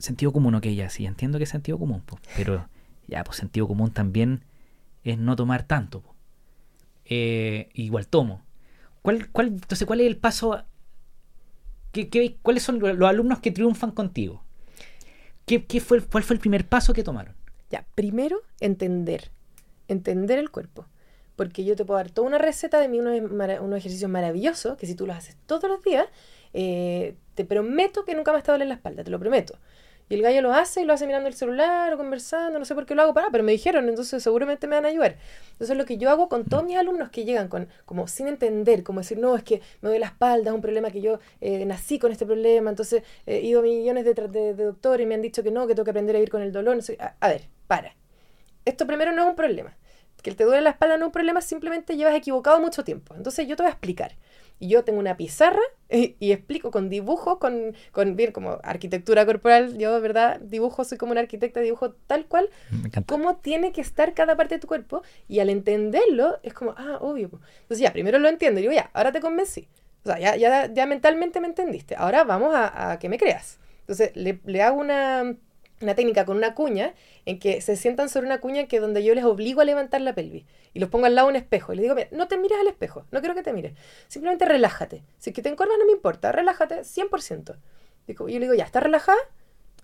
Sentido común, ok, ya, sí, entiendo que es sentido común, pero ya, pues sentido común también es no tomar tanto. Eh, igual tomo. ¿Cuál, cuál, entonces, ¿cuál es el paso? ¿Qué, qué- cuáles son los alumnos que triunfan contigo? ¿Qué, qué fue, ¿Cuál fue el primer paso que tomaron? Ya, primero, entender. Entender el cuerpo. Porque yo te puedo dar toda una receta de mí, unos, unos ejercicios maravillosos, que si tú los haces todos los días, eh, te prometo que nunca más te duele la espalda, te lo prometo. Y el gallo lo hace y lo hace mirando el celular o conversando, no sé por qué lo hago para, pero me dijeron, entonces seguramente me van a ayudar. Entonces lo que yo hago con todos mis alumnos que llegan con, como sin entender, como decir, no, es que me duele la espalda, es un problema que yo eh, nací con este problema, entonces eh, he ido millones de, de, de doctores y me han dicho que no, que tengo que aprender a vivir con el dolor. no sé- a, a ver, para. Esto primero no es un problema. Que te duele la espalda no es un problema, simplemente llevas equivocado mucho tiempo. Entonces yo te voy a explicar. Y yo tengo una pizarra y, y explico con dibujos, con, con bien como arquitectura corporal. Yo, ¿verdad? Dibujo, soy como una arquitecta, dibujo tal cual cómo tiene que estar cada parte de tu cuerpo y al entenderlo es como, ah, obvio. Entonces ya, primero lo entiendo y digo, ya, ahora te convencí. O sea, ya, ya, ya mentalmente me entendiste. Ahora vamos a, a que me creas. Entonces le, le hago una, una técnica con una cuña en que se sientan sobre una cuña que donde yo les obligo a levantar la pelvis y los pongo al lado de un espejo y les digo, mira, no te mires al espejo, no quiero que te mires, simplemente relájate. Si es que te encorvas no me importa, relájate 100%. Digo- yo le digo, ya, ¿estás relajada?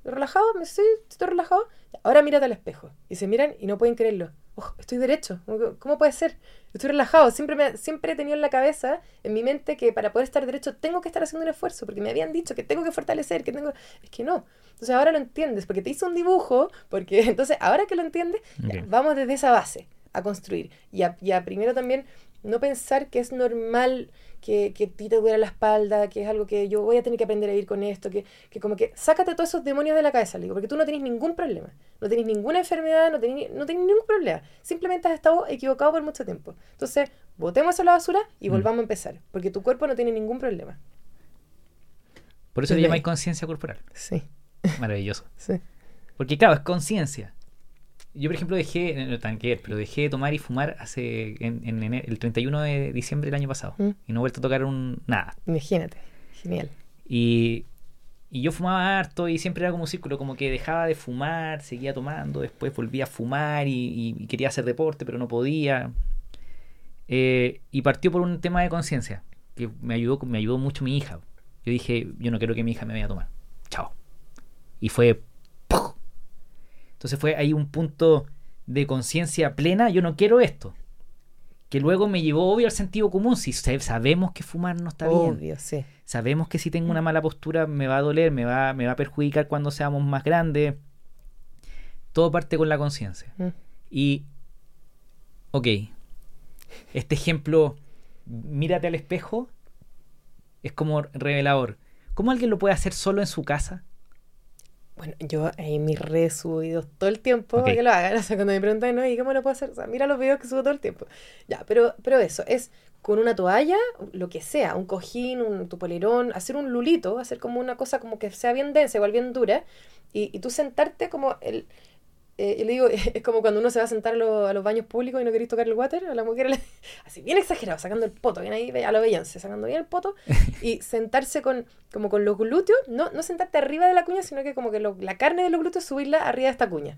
¿Relajado? Sí, estoy relajado. Ahora mírate al espejo. Y se miran y no pueden creerlo. Oh, estoy derecho. ¿Cómo- ¿Cómo puede ser? Estoy relajado. Siempre, me, siempre he tenido en la cabeza, en mi mente, que para poder estar derecho tengo que estar haciendo un esfuerzo, porque me habían dicho que tengo que fortalecer, que tengo... Es que no. Entonces ahora lo entiendes, porque te hice un dibujo, porque entonces ahora que lo entiendes, ya, vamos desde esa base a construir. Y a, y a primero también no pensar que es normal que, que a ti te duela la espalda, que es algo que yo voy a tener que aprender a vivir con esto, que, que como que sácate todos esos demonios de la cabeza, le digo, porque tú no tienes ningún problema, no tienes ninguna enfermedad, no tienes, no ningún problema, simplemente has estado equivocado por mucho tiempo. Entonces, botemos eso a la basura y Mm. volvamos a empezar, porque tu cuerpo no tiene ningún problema. Por eso le llamáis conciencia corporal. Sí, Maravilloso. sí. Porque claro, es conciencia. Yo, por ejemplo, dejé, no tan que pero dejé de tomar y fumar hace en, en el 31 de diciembre del año pasado. Mm. Y no he vuelto a tocar un nada. Imagínate. Genial. Y, y yo fumaba harto y siempre era como un círculo, como que dejaba de fumar, seguía tomando, después volvía a fumar y quería hacer deporte, pero no podía. Eh, y partió por un tema de conciencia, que me ayudó, me ayudó mucho mi hija. Yo dije, yo no quiero que mi hija me vaya a tomar. Chao. Y fue... Entonces fue ahí un punto de conciencia plena, yo no quiero esto. Que luego me llevó obvio al sentido común, si sa- sabemos que fumar no está bien. Obvio, sí. Sabemos que si tengo una mala postura me va a doler, me va, me va a perjudicar cuando seamos más grandes. Todo parte con la conciencia. Mm. Y, ok, este ejemplo, mírate al espejo, es como revelador. ¿Cómo alguien lo puede hacer solo en su casa? Bueno, yo en mis redes subo videos todo el tiempo para que lo hagan. O sea, cuando me preguntan, ¿no? ¿Y cómo lo puedo hacer? O sea, mira los videos que subo todo el tiempo. Ya, pero, pero eso, es con una toalla, lo que sea, un cojín, un tu polerón, hacer un lulito, hacer como una cosa como que sea bien densa, igual bien dura, y, y tú sentarte como el... eh, yo le digo, es como cuando uno se va a sentar a, lo- a los baños públicos y no queréis tocar el water, a la mujer le- así bien exagerado, sacando el poto, bien ahí a lo Beyoncé, sacando bien el poto, y sentarse con como con los glúteos, no, no sentarte arriba de la cuña, sino que como que lo- la carne de los glúteos subirla arriba de esta cuña.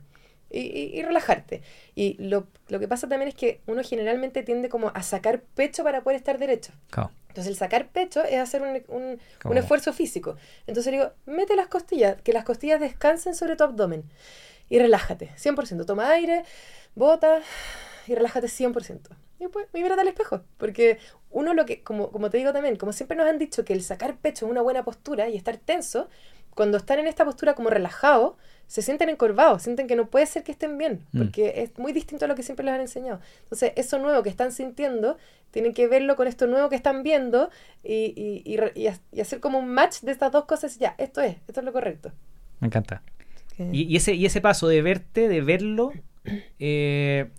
Y, y- y relajarte. Y lo, lo que pasa también es que uno generalmente tiende como a sacar pecho para poder estar derecho. Claro. Entonces el sacar pecho es hacer un, un- un esfuerzo físico. Entonces digo, mete las costillas, que las costillas descansen sobre tu abdomen. Y relájate, 100%. Toma aire, bota y relájate 100%. Y después mírate al espejo. Porque uno lo que, como, como te digo también, como siempre nos han dicho que el sacar pecho es una buena postura y estar tenso, cuando están en esta postura como relajados, se sienten encorvados, sienten que no puede ser que estén bien, Mm. porque es muy distinto a lo que siempre les han enseñado. Entonces, eso nuevo que están sintiendo, tienen que verlo con esto nuevo que están viendo y, y- y y ha- y hacer como un match de estas dos cosas. Ya, esto es, esto es lo correcto. Me encanta. Y, y ese, y ese paso de verte, de verlo, eh,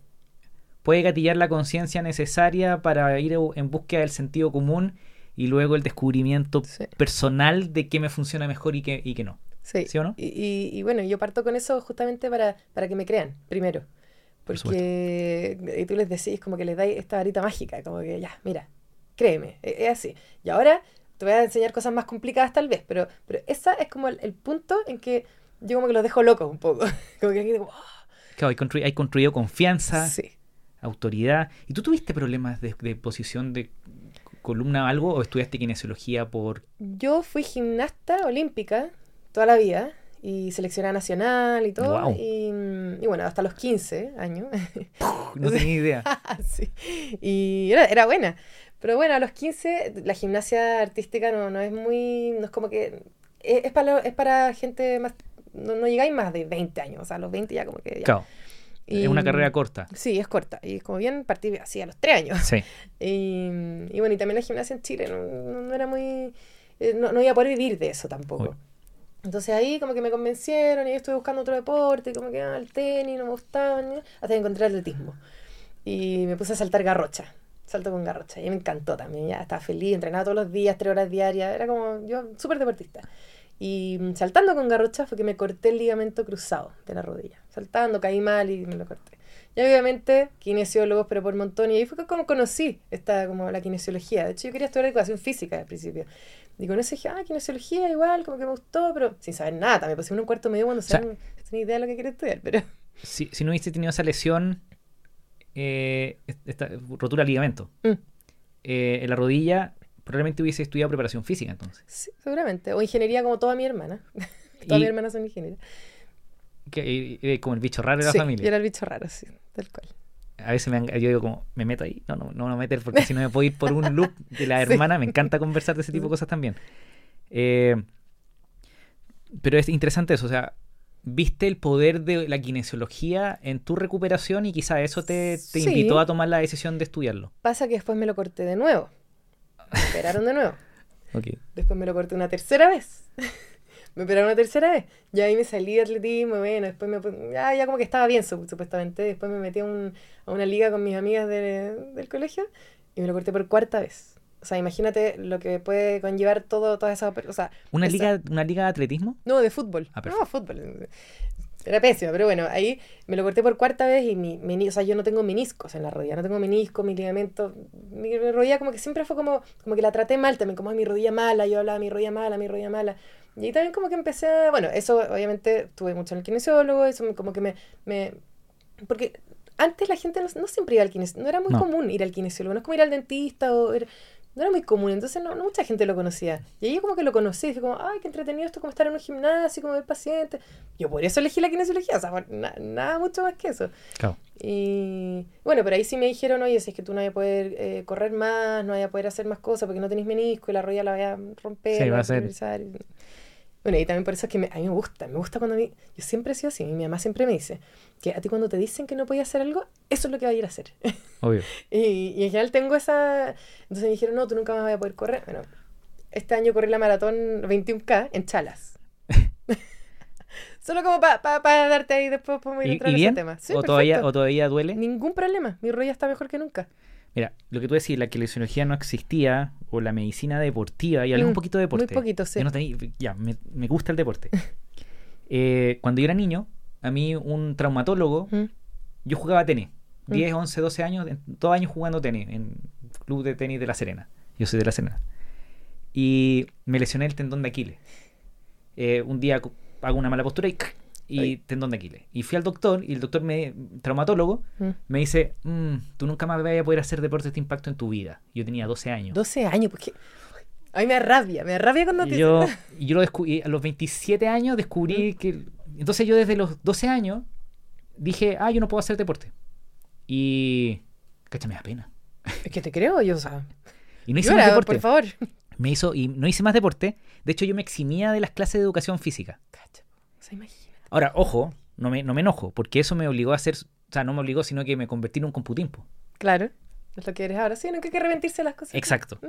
puede gatillar la conciencia necesaria para ir en búsqueda del sentido común y luego el descubrimiento Sí. personal de qué me funciona mejor y qué, y qué no. Sí. ¿Sí o no? Y, y- y bueno, yo parto con eso justamente para, para que me crean, primero. Por Porque y tú les decís como que les dais esta varita mágica, como que ya, mira, créeme, e- es, así. Y ahora te voy a enseñar cosas más complicadas tal vez, pero, pero esa es como el, el punto en que yo como que los dejo locos un poco. como que aquí digo, "Oh". Claro, hay, constru- hay construido confianza, sí. autoridad. ¿Y tú tuviste problemas de, de posición de columna o algo? ¿O estudiaste kinesiología por...? Yo fui gimnasta olímpica toda la vida y seleccionada nacional y todo. Guau. Y, y bueno, hasta los 15 años. No tenía idea. Sí. Y era, era buena. Pero bueno, a los 15 la gimnasia artística no, no es muy... No es como que... Es, es para, es para gente más... No, no llegáis más de 20 años. O sea, a los 20 ya como que... ya. Claro, Y- es una carrera corta. Sí, es corta. Y como bien partir así a los 3 años. Sí. Y, y bueno, y también la gimnasia en Chile no, no- era muy... eh, No, no iba a poder vivir de eso tampoco. Uy. Entonces ahí como que me convencieron y yo estuve buscando otro deporte, como que ah, el tenis no me gustaba, hasta que encontré el atletismo. Y me puse a saltar garrocha, salto con garrocha, y me encantó también, ya estaba feliz, entrenaba todos los días, tres horas diarias, era como yo súper deportista. Y saltando con garrocha fue que me corté el ligamento cruzado de la rodilla. Saltando, caí mal y me lo corté. Y obviamente, kinesiólogos, pero por montón. Y ahí fue como conocí esta, como la kinesiología. De hecho, yo quería estudiar educación física al principio. Y con eso dije, ah, kinesiología igual, como que me gustó, pero sin saber nada. También puse un cuarto medio cuando saben, no tienen idea de lo que quiero estudiar, pero... Si, si no hubiese tenido esa lesión, eh, esta rotura de ligamento, Mm, eh, en la rodilla, probablemente hubiese estudiado preparación física entonces. sí, seguramente. O ingeniería como toda mi hermana. Todas Y- mis hermanas son ingenieras. Que, eh, como el bicho raro de la Sí, familia. yo era el bicho raro, sí, tal cual. A veces me, han- yo digo como, me meto ahí. No, no, no me voy a meter porque si no me puedo ir por un loop de la Sí. hermana. Me encanta conversar de ese tipo de cosas también. Eh, pero es interesante eso, o sea, viste el poder de la kinesiología en tu recuperación y quizá eso te, te Sí. invitó a tomar la decisión de estudiarlo. Pasa que después me lo corté de nuevo. Me operaron de nuevo. Después me lo corté una tercera vez. me operaron una tercera vez. Y ahí me salí de atletismo, bueno, después me... Ya, ya como que estaba bien, sup- supuestamente. Después me metí a, un- a una liga con mis amigas de- del colegio y me lo corté por cuarta vez. O sea, imagínate lo que puede conllevar todo, toda esa... O sea, ¿Una esa- liga, ¿Una liga de atletismo? No, de fútbol. Ah, no, fútbol. Era pésima, pero bueno, ahí me lo corté por cuarta vez y mi, o sea, yo no tengo meniscos en la rodilla, no tengo meniscos, mi ligamento, mi, rodilla como que siempre fue como, como que la traté mal también, como "Ay, mi rodilla mala, yo hablaba mi rodilla mala, mi rodilla mala. Y ahí también como que empecé a, bueno, eso obviamente tuve mucho en el kinesiólogo, eso como que me, me porque antes la gente no, no siempre iba al kinesiólogo, no era muy No. común ir al kinesiólogo, no es como ir al dentista o ir- no era muy común, entonces no, no mucha gente lo conocía. Y ahí yo como que lo conocí, dije como, ay, qué entretenido esto, como estar en un gimnasio, como ver pacientes. Yo por eso elegí la kinesiología, o sea, por na- nada mucho más que eso. Claro. Y bueno, pero ahí sí me dijeron, oye, si es que tú no vas a poder eh, correr más, no vas a poder hacer más cosas porque no tenés menisco y la rodilla la voy a romper, Sí, va a ser- Bueno, y también por eso es que me- a mí me gusta, me gusta cuando a mí, yo siempre he sido así, mi mamá siempre me dice que a ti cuando te dicen que no podías hacer algo, eso es lo que vas a ir a hacer. Obvio. Y, y en general tengo esa... Entonces me dijeron, no, tú nunca más vas a poder correr. Bueno, este año corrí la maratón 21K en Chalas. Solo como para darte ahí después podemos ir ¿Y, entrar y bien? ese tema. Sí, ¿O, todavía, perfecto. ¿O todavía duele? Ningún problema. Mi rodilla está mejor que nunca. Mira, lo que tú decís, la kinesiología no existía, o la medicina deportiva, y un Mm, poquito de deporte. muy poquito, sí. Yo no tenía- ya, me, me gusta el deporte. Eh, cuando yo era niño, a mí un traumatólogo, Mm. yo jugaba tenis. Mm. 10, 11, 12 años, dos años jugando tenis en club de tenis de La Serena. Yo soy de La Serena. Y me lesioné el tendón de Aquiles. Eh, un día hago una mala postura y, ¡cac! Y Ay. tendón de Aquiles. Y fui al doctor y el doctor, me, traumatólogo, Mm. me dice, "Mm, tú nunca más vas a poder hacer deportes de impacto en tu vida. Yo tenía 12 años. 12 años, porque... A mí me rabia, me rabia cuando te yo, y yo lo descubrí, a los 27 años descubrí que... Entonces yo desde los 12 años dije, ah, yo no puedo hacer deporte. Y... Cacha, me da pena. Es que te creo, yo, o sea... Y no hice más deporte. por favor. Me hizo, y no hice más deporte. De hecho, yo me eximía de las clases de educación física. Cacha, o sea, imagínate. Ahora, ojo, no me, no me enojo, porque eso me obligó a hacer... O sea, no me obligó, sino que me convertí en un computimpo. Claro, es lo que eres ahora. Sí, no hay que arrepentirse de las cosas. Exacto. Mm.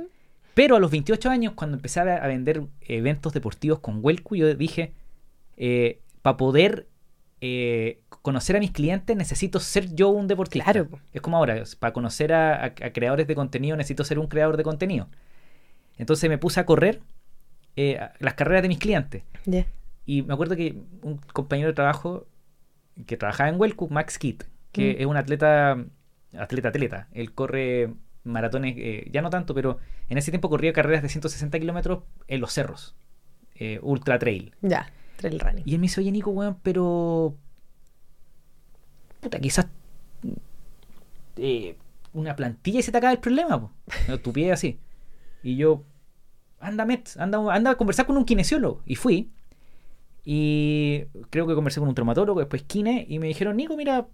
Pero a los 28 años, cuando empecé a vender eventos deportivos con Welcu, yo dije, para poder eh, conocer a mis clientes necesito ser yo un deportista. Claro. Es como ahora, para conocer a, a- a creadores de contenido necesito ser un creador de contenido. Entonces me puse a correr eh, las carreras de mis clientes. Ya. Y me acuerdo que un compañero de trabajo que trabajaba en Welcu, Max Kitt, que Mm. es un atleta, atleta, atleta. Él corre maratones, eh, ya no tanto, pero en ese tiempo corría carreras de 160 kilómetros en los cerros, eh, ultra trail. Ya, trail running. Y él me dice, oye Nico, weón, pero... Puta, quizás... eh, una plantilla y se te acaba el problema, po. Tu pie así. Y yo, anda, Met, anda, anda a conversar con un kinesiólogo. Y fui. Y creo que conversé con un traumatólogo, después kine, y me dijeron, Nico, mira...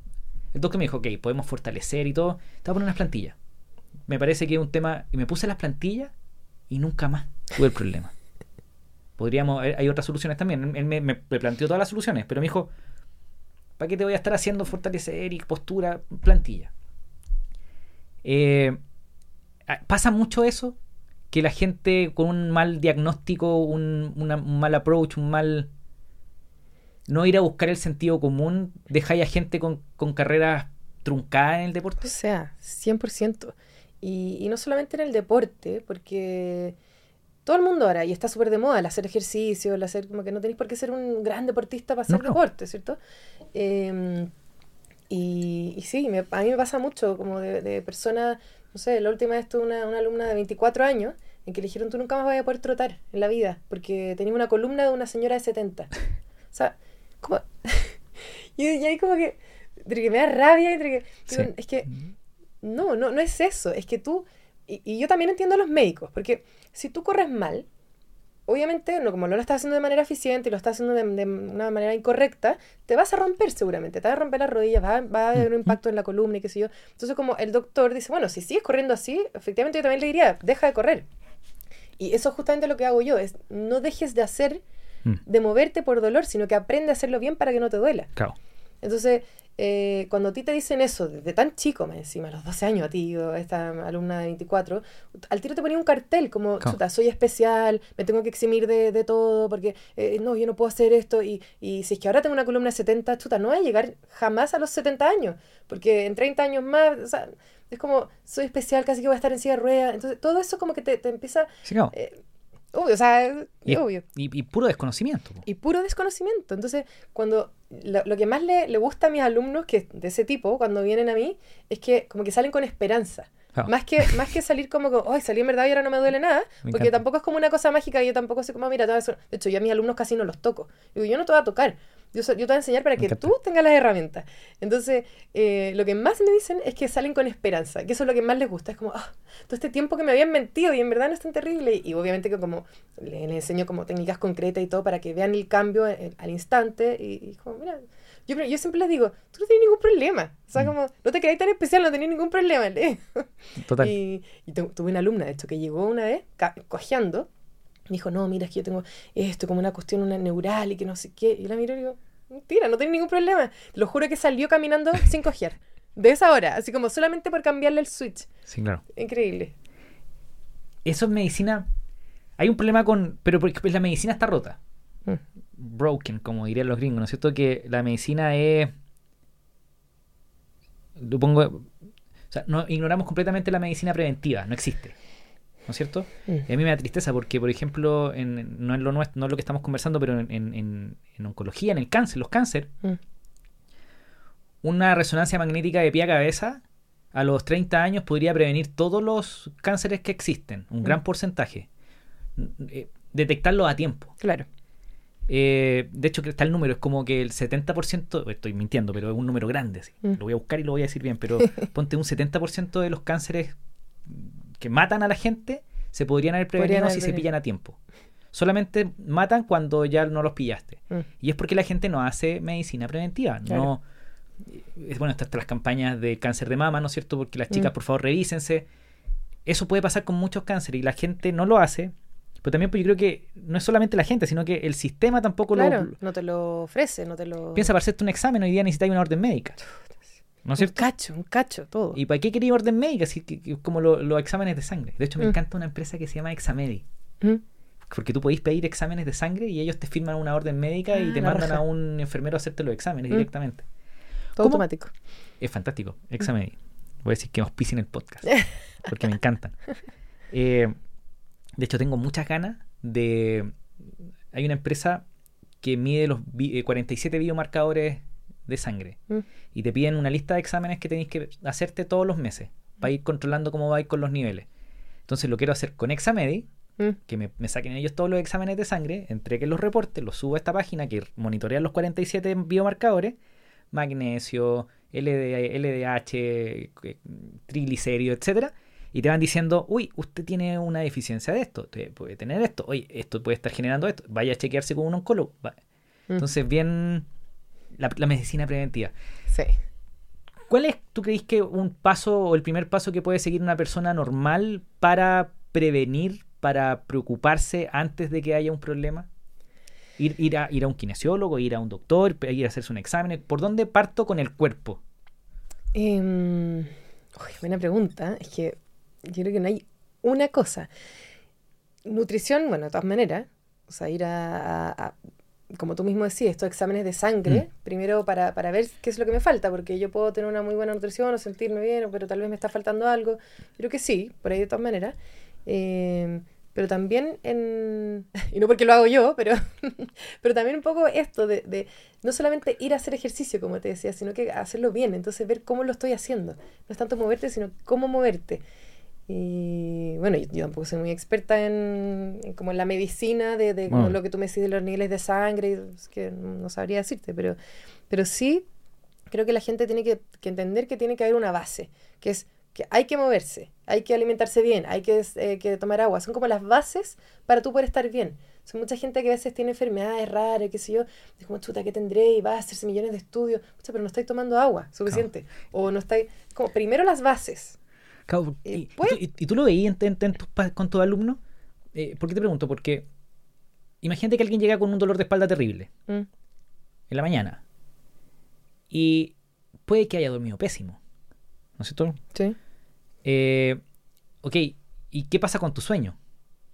El doctor me dijo, ok, podemos fortalecer y todo. Te voy a poner unas plantillas. Me parece que es un tema... Y me puse las plantillas y nunca más tuve el problema. Podríamos... Hay otras soluciones también. Él me, planteó todas las soluciones, pero me dijo, ¿para qué te voy a estar haciendo fortalecer y postura? Plantilla. Eh, ah, pasa mucho eso, que la gente con un mal diagnóstico, un mal approach, un mal... No ir a buscar el sentido común, dejáis a gente con, con carreras truncadas en el O deporte. sea, 100%. Y, y no solamente en el deporte, porque todo el mundo ahora, y está súper de moda, el hacer ejercicio, el hacer como que no tenéis por qué ser un gran deportista para hacer No, no. deporte, ¿cierto? Eh, y, y sí, me- a mí me pasa mucho, como de, de personas, no sé, la última vez tuve una, una alumna de 24 años en que le dijeron, tú nunca más vas a poder trotar en la vida, porque tenía una columna de una señora de 70. O sea, y, y ahí como que, entre que me da rabia, entre que... Sí. Es que no, no, no es eso. Es que tú, y, y yo también entiendo a los médicos, porque si tú corres mal, obviamente, no, como no lo estás haciendo de manera eficiente y lo estás haciendo de, de una manera incorrecta, te vas a romper seguramente, te vas a romper las rodillas, va, a- va a haber un impacto en la columna y qué sé yo. Entonces, como el doctor dice, bueno, si sigues corriendo así, efectivamente yo también le diría, deja de correr. Y eso es justamente lo que hago yo, es no dejes de hacer, Mm, de moverte por dolor, sino que aprende a hacerlo bien para que no te duela. claro. Entonces, eh, cuando a ti te dicen eso, desde tan chico, más encima, a los 12 años a ti, o esta alumna de 24, al tiro te ponía un cartel como, chuta, soy especial, me tengo que eximir de, de todo, porque eh, no, yo no puedo hacer esto, y, y si es que ahora tengo una columna de 70, chuta, no voy a llegar jamás a los 70 años, porque en 30 años más, o sea, es como, soy especial, casi que voy a estar en silla de ruedas, entonces todo eso como que te, te empieza... Sí, claro. eh, Obvio, o sea, Y, obvio. y- y puro desconocimiento. po. y puro desconocimiento. Entonces, cuando lo, lo que más le, le gusta a mis alumnos que de ese tipo, cuando vienen a mí, es que como que salen con esperanza. Más que, más que salir como, como, ay, salí en verdad y ahora no me duele nada, Me porque encanta. tampoco es como una cosa mágica, yo tampoco sé cómo, mira, te voy a hacer- de hecho, yo a mis alumnos casi no los toco. Digo, yo no te voy a tocar, yo, so- yo te voy a enseñar para que tú tengas las herramientas. Entonces, eh, lo que más me dicen es que salen con esperanza, que eso es lo que más les gusta, es como, ah, todo este tiempo que me habían mentido y en verdad no es tan terrible. Y obviamente que como le- les enseño como técnicas concretas y todo para que vean el cambio en- al instante y, y como, mira, yo, yo siempre les digo, tú no tienes ningún problema. O sea, Mm. como, no te creáis tan especial, no tenés ningún problema. Total. Y, y tu- tuve una alumna, de hecho, que llegó una vez cojeando. Me dijo, no, mira, es que yo tengo esto, como una cuestión una neural y que no sé qué. Y la miro y digo, mentira, no tiene ningún problema. Te lo juro que salió caminando sin cojear. De esa hora, así como solamente por cambiarle el switch. Sí, claro. Increíble. Eso es medicina. Hay un problema con. Pero porque la medicina está rota. Mm. Broken, como dirían los gringos, ¿no es cierto? Que la medicina es. Lo pongo. O sea, no, ignoramos completamente la medicina preventiva, no existe. ¿No es cierto? Mm. Y a mí me da tristeza porque, por ejemplo, en- no, es lo nuestro, no es lo que estamos conversando, pero en, en- en- oncología, en el cáncer, los cáncer, Mm. una resonancia magnética de pie a cabeza a los 30 años podría prevenir todos los cánceres que existen, un gran Mm. porcentaje. Eh, detectarlos a tiempo. Claro. Eh, de hecho, está el número, es como que el 70%, estoy mintiendo, pero es un número grande, sí. Mm. lo voy a buscar y lo voy a decir bien, pero ponte un 70% de los cánceres que matan a la gente se podrían haber Podrían prevenido haber si se pillan a tiempo. Solamente matan cuando ya no los pillaste. Mm. Y es porque la gente no hace medicina preventiva. Claro. No, es bueno, están las campañas de cáncer de mama, ¿no es cierto? Porque las chicas, Mm. por favor, revísense. Eso puede pasar con muchos cánceres y la gente no lo hace. Pero también pues, yo creo que no es solamente la gente, sino que el sistema tampoco Claro, lo... no te lo ofrece, no te lo... Piensa, para hacerte un examen hoy día necesitas una orden médica. ¿No es un cierto? cacho, un cacho, todo. ¿Y para qué quería orden médica? Así que, que- como lo- los exámenes de sangre. De hecho, me Mm. encanta una empresa que se llama Examedi. Mm. Porque tú podéis pedir exámenes de sangre y ellos te firman una orden médica y Ah, te mandan raja. a un enfermero a hacerte los exámenes Mm. directamente. Todo ¿Cómo? automático. Es fantástico. Examedi. Voy a decir que auspicien el podcast. Porque me encantan. Eh, de hecho, tengo muchas ganas de. Hay una empresa que mide los vi- eh, 47 biomarcadores de sangre Mm. y te piden una lista de exámenes que tenéis que hacerte todos los meses para ir controlando cómo vais con los niveles. Entonces lo quiero hacer con Examedi, Mm. que me, me saquen ellos todos los exámenes de sangre, entreguen los reportes, los subo a esta página que monitorea los 47 biomarcadores, magnesio, LD, LDH, eh, triglicéridos, etcétera, y te van diciendo, uy, usted tiene una deficiencia de esto, usted puede tener esto, oye, esto puede estar generando esto, vaya a chequearse con un oncólogo. Va. Entonces, bien la, la medicina preventiva. Sí. ¿Cuál es, tú crees que un paso o el primer paso que puede seguir una persona normal para prevenir, para preocuparse antes de que haya un problema? Ir, ir, a, ir a un kinesiólogo, ir a un doctor, ir a hacerse un examen. ¿Por dónde parto con el cuerpo? Uy, buena pregunta. Es que yo creo que no hay una cosa. Nutrición, bueno, de todas maneras. O sea, ir a, a- a- como tú mismo decías, estos exámenes de sangre, primero para, para ver qué es lo que me falta, porque yo puedo tener una muy buena nutrición o sentirme bien, pero tal vez me está faltando algo. Creo que sí, por ahí de todas maneras. Em, pero también en... Y no porque lo hago yo, pero, pero también un poco esto de, de no solamente ir a hacer ejercicio, como te decía, sino que hacerlo bien. Entonces ver cómo lo estoy haciendo. No es tanto moverte, sino cómo moverte. Y bueno, yo, yo tampoco soy muy experta en, en como en la medicina de, de como lo que tú me decís de los niveles de sangre, es que no sabría decirte, pero, pero sí creo que la gente tiene que, que entender que tiene que haber una base, que es que hay que moverse, hay que alimentarse bien, hay que, eh, que tomar agua. Son como las bases para tú poder estar bien. Son mucha gente que a veces tiene enfermedades raras, qué sé yo, es como chuta, ¿qué tendré? Y va a hacerse millones de estudios, pero no estáis tomando agua suficiente. O no estáis, como primero las bases. Claro, Eh, y, pues- y- y tú lo veías en- en- en tus con tus alumnos? Eh, ¿Por qué te pregunto? Porque imagínate que alguien llega con un dolor de espalda terrible Mm, en la mañana y puede que haya dormido pésimo. ¿No es cierto? Sí. Eh, ok, ¿y qué pasa con tu sueño?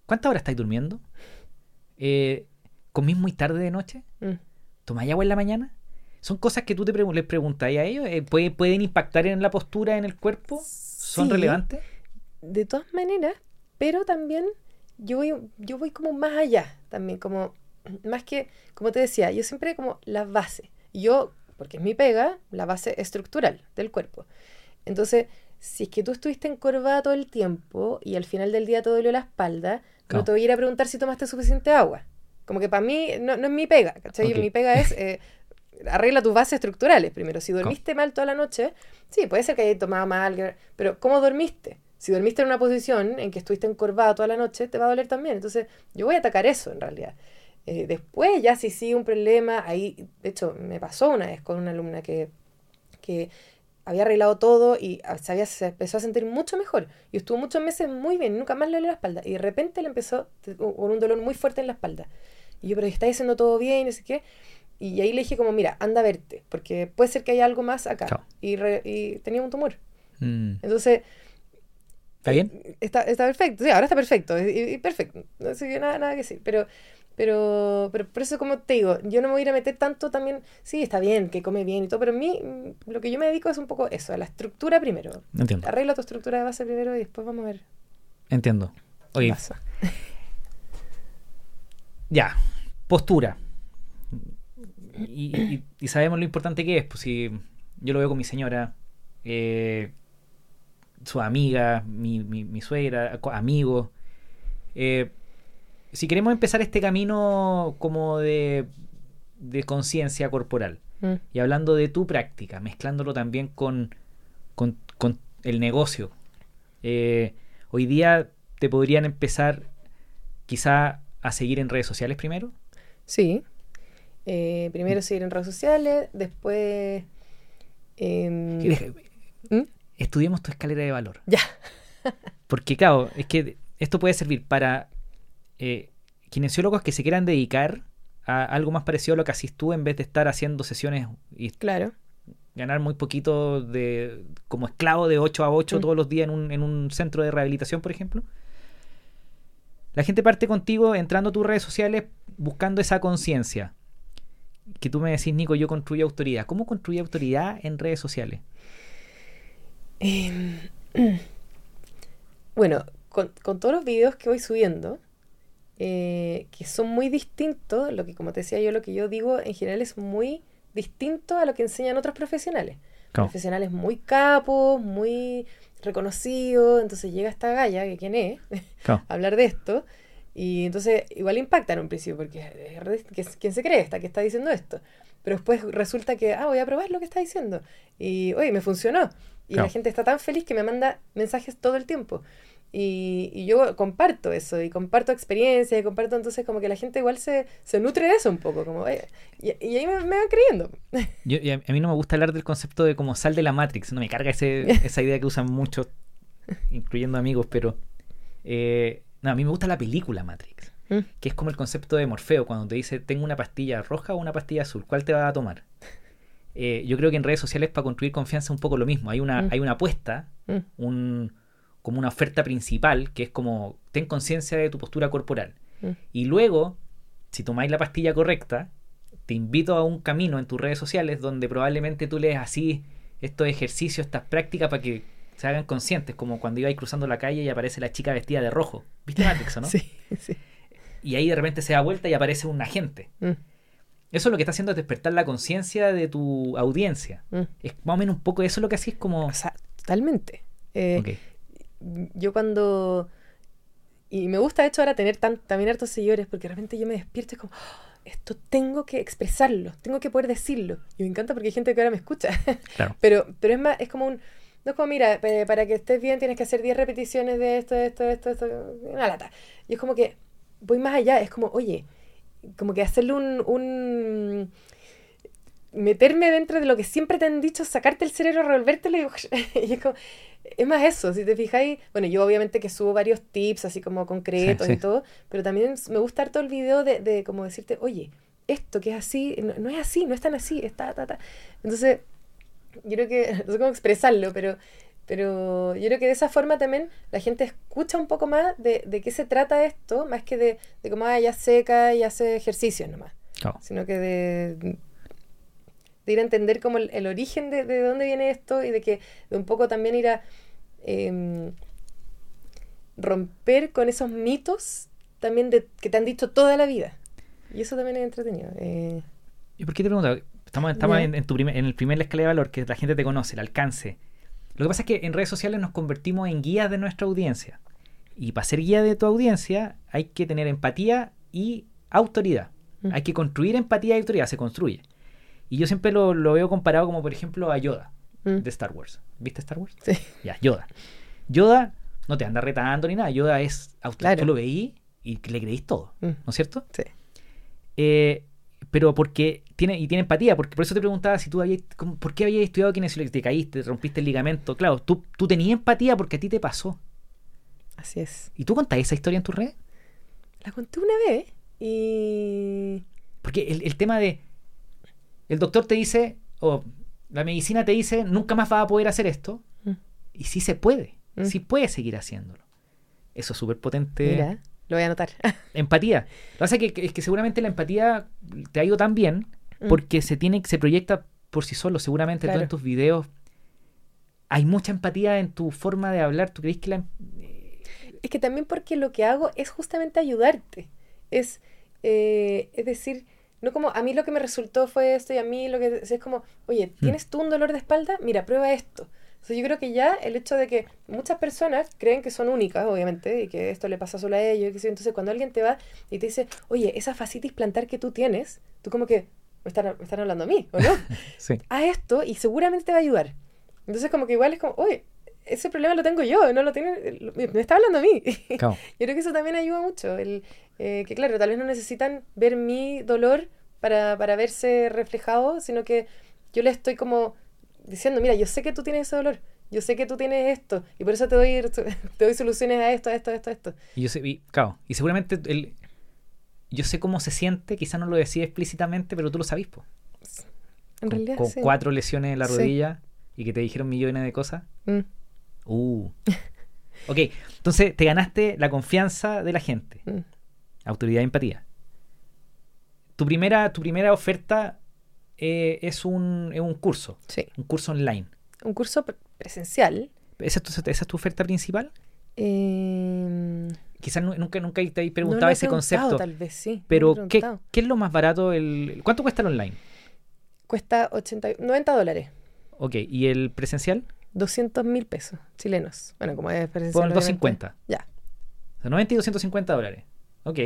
¿Cuántas horas estáis durmiendo? Eh, ¿Comís muy tarde de noche? Mm. ¿Tomáis agua en la mañana? Son cosas que tú te les preguntáis a ellos. Eh, ¿puede- ¿Pueden impactar en la postura, en el cuerpo? ¿Son Sí. relevantes? De todas maneras, pero también yo voy, yo voy como más allá también, como más que, como te decía, yo siempre como la base. Yo, porque es mi pega, la base estructural del cuerpo. Entonces, si es que tú estuviste encorvada todo el tiempo y al final del día te dolió la espalda, no te voy a ir a preguntar si tomaste suficiente agua. Como que para mí no, es mi pega, ¿cachai? Mi pega es eh, arregla tus bases estructurales primero. Si dormiste mal toda la noche, sí, puede ser que hayas tomado mal, pero ¿cómo dormiste? Si dormiste en una posición en que estuviste encorvado toda la noche, te va a doler también. Entonces, yo voy a atacar eso en realidad. Eh, después, ya si sigue un problema, ahí, de hecho, me pasó una vez con una alumna que, que había arreglado todo y se, había, se empezó a sentir mucho mejor. Y estuvo muchos meses muy bien, nunca más le dolió la espalda. Y de repente le empezó con un dolor muy fuerte en la espalda. Y yo, pero está haciendo todo bien, y no sé qué. Y ahí le dije como, mira, anda a verte, porque puede ser que haya algo más acá. Y, y, tenía un tumor. Mm. Entonces... ¿Está bien? Eh, está, está perfecto, sí, ahora está perfecto, y, perfecto, no sé nada, nada que decir, pero, pero, pero por eso como te digo, yo no me voy a ir a meter tanto también, sí, está bien, que come bien y todo, pero a mí mm, lo que yo me dedico es un poco eso, a la estructura primero. Entiendo. Arregla tu estructura de base primero y después vamos a ver. Entiendo. Oye, ya, postura y, sabemos lo importante que es. Pues si yo lo veo con mi señora, eh, su amiga, mi, mi, suegra, amigos. Eh, si queremos empezar este camino como de, de conciencia corporal, mm. y hablando de tu práctica, mezclándolo también con, con, el negocio, eh, hoy día te podrían empezar quizá a seguir en redes sociales primero. Sí. Eh, primero seguir en redes sociales, después... ¿Mm? Estudiemos tu escalera de valor. Ya. Porque, claro, es que esto puede servir para eh, kinesiólogos que se quieran dedicar a algo más parecido a lo que haces tú en vez de estar haciendo sesiones y claro. ganar muy poquito de como esclavo de 8 a 8 mm. todos los días en un, en un centro de rehabilitación, por ejemplo. La gente parte contigo entrando a tus redes sociales buscando esa conciencia que tú me decís, Nico, yo construyo autoridad. ¿Cómo construye autoridad en redes sociales? Em, bueno, con, todos los videos que voy subiendo, eh, que son muy distintos, lo que como te decía yo, lo que yo digo en general es muy distinto a lo que enseñan otros profesionales. Profesionales muy capos, muy reconocidos, entonces llega esta galla, que quién es, a hablar de esto, y entonces igual impacta en un principio, porque ¿quién se cree esta que está diciendo esto? Pero después resulta que, ah, voy a probar lo que está diciendo. Y, oye, me funcionó. Y la gente está tan feliz que me manda mensajes todo el tiempo. Y, yo comparto eso, y comparto experiencias, y comparto entonces como que la gente igual se, se nutre de eso un poco, como, y, y, ahí me, me, van creyendo. Yo, y a, mí no me gusta hablar del concepto de como sal de la Matrix, no me carga ese, esa idea que usan muchos, incluyendo amigos, pero eh, no, a mí me gusta la película Matrix, mm. que es como el concepto de Morfeo, cuando te dice, tengo una pastilla roja o una pastilla azul, ¿cuál te va a tomar? Eh, yo creo que en redes sociales para construir confianza es un poco lo mismo. Hay una, mm. hay una apuesta, mm. un, como una oferta principal, que es como, ten conciencia de tu postura corporal. Y luego, si tomáis la pastilla correcta, te invito a un camino en tus redes sociales donde probablemente tú lees así estos ejercicios, estas prácticas para que se hagan conscientes, como cuando iba cruzando la calle y aparece la chica vestida de rojo. ¿Viste Matrix, no? sí, sí. Y ahí de repente se da vuelta y aparece un agente. Mm. Eso lo que está haciendo es despertar la conciencia de tu audiencia. Mm. Es más o menos un poco eso lo que así es como... O sea, totalmente. Eh, yo cuando... Y me gusta, de hecho, ahora tener tan, también hartos seguidores, porque de repente yo me despierto y como, oh, esto tengo que expresarlo, tengo que poder decirlo. Y me encanta porque hay gente que ahora me escucha. Claro. pero, pero es más, es como un no es como, mira, para que estés bien tienes que hacer 10 repeticiones de esto, esto, esto, esto, una lata. Y es como que voy más allá, es como, oye, como que hacerle un, un meterme dentro de lo que siempre te han dicho, sacarte el cerebro, revolvértelo y, y es como, es más eso, si te fijáis, bueno, yo obviamente que subo varios tips así como concretos y todo, pero también me gusta todo el video de, de como decirte, oye, esto que es así, no, es así, no es tan así, está, ta, ta. Entonces, yo creo que, no sé cómo expresarlo, pero, pero yo creo que de esa forma también la gente escucha un poco más de, de qué se trata esto, más que de, de cómo ah, ella seca y hace ejercicio nomás. Sino que de, de, ir a entender como el, origen de, de, dónde viene esto y de que de un poco también ir a... Em, romper con esos mitos también de, que te han dicho toda la vida. Y eso también es entretenido. Eh, ¿Y por qué te pregunto? Estamos, estamos en, en tu primer- en el primer escalera de valor, que la gente te conoce, el alcance. Lo que pasa es que en redes sociales nos convertimos en guías de nuestra audiencia. Y para ser guía de tu audiencia hay que tener empatía y autoridad. Mm. Hay que construir empatía y autoridad, se construye. Y yo siempre lo, lo veo comparado como, por ejemplo, a Yoda mm, de Star Wars. ¿Viste Star Wars? sí. Ya, Yoda. Yoda no te anda retando ni nada. Yoda es. Claro. Tú lo veí y le creís todo. Mm, ¿No es cierto? sí. Eh, pero porque tiene, y tiene empatía, porque por eso te preguntaba si tú habías, cómo- ¿por qué habías estudiado kinesiología? Te caíste, rompiste el ligamento. Claro, tú, tú tenías empatía porque a ti te pasó. Así es. ¿Y tú contás esa historia en tus redes? La conté una vez y... Porque el, el tema de. El doctor te dice, o la medicina te dice, nunca más vas a poder hacer esto. Mm. Y sí se puede. Mm. Sí puedes seguir haciéndolo. Eso es súper potente. Mira, lo voy a anotar. Empatía. Lo que pasa es que, es que seguramente la empatía te ha ido tan bien Mm. porque se tiene se proyecta por sí solo. Seguramente tú Claro. en tus videos hay mucha empatía en tu forma de hablar. ¿Tú crees que la em- Es que también porque lo que hago es justamente ayudarte. Es, eh, es decir, no como a mí lo que me resultó fue esto y a mí lo que es como, oye, ¿tienes tú un dolor de espalda? Mira, prueba esto. Sea, yo creo que ya el hecho de que muchas personas creen que son únicas, obviamente, y que esto le pasa solo a ellos, y que entonces cuando alguien te va y te dice, oye, esa fascitis plantar que tú tienes, tú como que, me están, me están hablando a mí, ¿o no? Sí. a esto y seguramente te va a ayudar. Entonces como que igual es como, oye, ese problema lo tengo yo, no lo tiene, me está hablando a mí. Claro. Yo creo que eso también ayuda mucho. El, eh, que claro, tal vez no necesitan ver mi dolor para, para verse reflejado, sino que yo le estoy como diciendo, mira, yo sé que tú tienes ese dolor, yo sé que tú tienes esto, y por eso te doy, te doy soluciones a esto, a esto, a esto, a esto. Y yo sé, y, claro, y seguramente el, yo sé cómo se siente, quizás no lo decía explícitamente, pero tú lo sabís, po. En con, realidad, con sí. cuatro lesiones en la Sí. rodilla y que te dijeron millones de cosas. Mm, Uh. ok, entonces te ganaste la confianza de la gente. mm. Autoridad y empatía. Tu primera, tu primera oferta eh, es, un, es un curso, Sí. un curso online. Un curso pre- presencial. ¿Esa es tu, esa es tu oferta principal? eh, Quizás nu- nunca, nunca te he no ese concepto. Tal vez sí. Pero, ¿qué, qué es lo más barato? El, ¿Cuánto cuesta el online? Cuesta 80, 90 dólares. Ok, ¿y el presencial? 200 mil pesos chilenos. Bueno, como es presencial. Obviamente. 250. Ya. O sea, 90 y 250 dólares. Ok.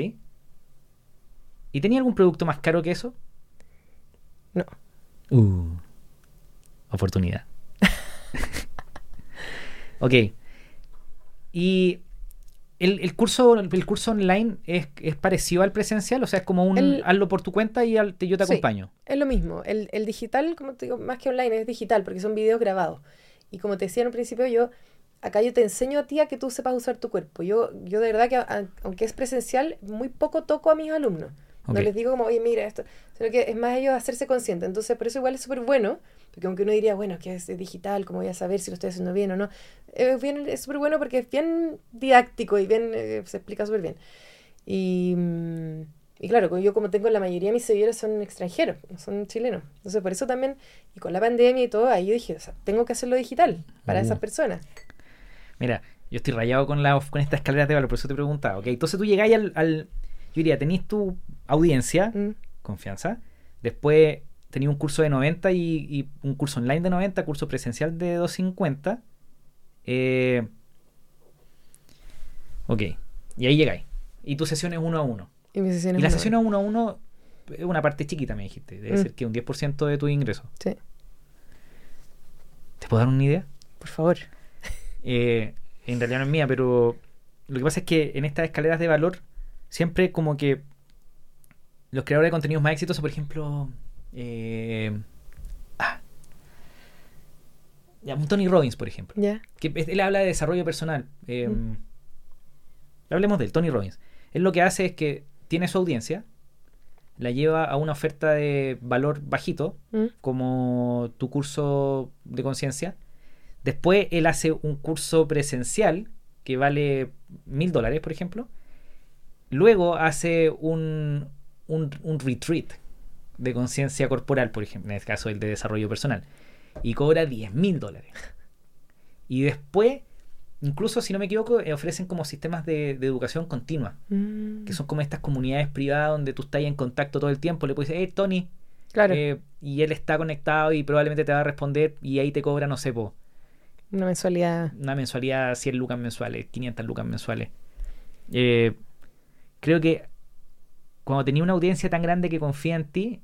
¿Y tenía algún producto más caro que eso? No. Uh. Oportunidad. ok. Y el, el curso, el curso online es, es parecido al presencial, o sea, es como un El- hazlo por tu cuenta y al- te- yo te Sí. acompaño. Es lo mismo. El, el digital, como te digo, más que online, es digital porque son videos grabados. Y como te decía en un principio, yo acá yo te enseño a ti a que tú sepas usar tu cuerpo. Yo, yo de verdad que, a- aunque es presencial, muy poco toco a mis alumnos. No les digo como, oye, mira esto, sino que es más ellos hacerse conscientes. Entonces, por eso igual es súper bueno, porque aunque uno diría, bueno, que es digital, ¿cómo voy a saber si lo estoy haciendo bien o no? Es bien- es súper bueno porque es bien didáctico y bien, eh, se explica súper bien. Y, mm, y claro, yo como tengo la mayoría de mis seguidores son extranjeros, no son chilenos. Entonces, por eso también, y con la pandemia y todo, ahí yo dije, o sea, tengo que hacerlo digital para Uh. esas personas. Mira, yo estoy rayado con, la, con estas escaleras de valor, por eso te preguntaba. Ok, entonces tú llegáis al, al- Yo diría, tenéis tu audiencia, Mm, confianza. Después tenía un curso de 90 y, y un curso online de 90, curso presencial de 250. Eh, ok, y ahí llegáis. Y tu sesión es uno a uno. Y mis sesiones Y la sesión a uno a uno es una parte chiquita, me dijiste. Debe Mm. ser que un 10% de tu ingreso. Sí, ¿Te puedo dar una idea? por favor. Eh, en realidad no es mía, pero lo que pasa es que en estas escaleras de valor, siempre como que los creadores de contenidos más exitosos, por ejemplo, eh, ah, ya, Tony Robbins, por ejemplo, que él habla de desarrollo personal. eh, Mm. Hablemos de él, Tony Robbins. Él lo que hace es que tiene su audiencia, la lleva a una oferta de valor bajito, Mm, como tu curso de conciencia. Después él hace un curso presencial que vale mil dólares, por ejemplo. Luego hace un, un, un retreat de conciencia corporal, por ejemplo, en este caso el de desarrollo personal, y cobra 10 mil dólares. Y después incluso, si no me equivoco, eh, ofrecen como sistemas de, de educación continua, Mm. que son como estas comunidades privadas donde tú estás en contacto todo el tiempo. Le puedes decir, hey, Tony, Claro, eh, y él está conectado y probablemente te va a responder y ahí te cobra, no sé, po, una mensualidad. una mensualidad 100 lucas mensuales, 500 lucas mensuales. Eh, creo que cuando tenía una audiencia tan grande que confía en ti,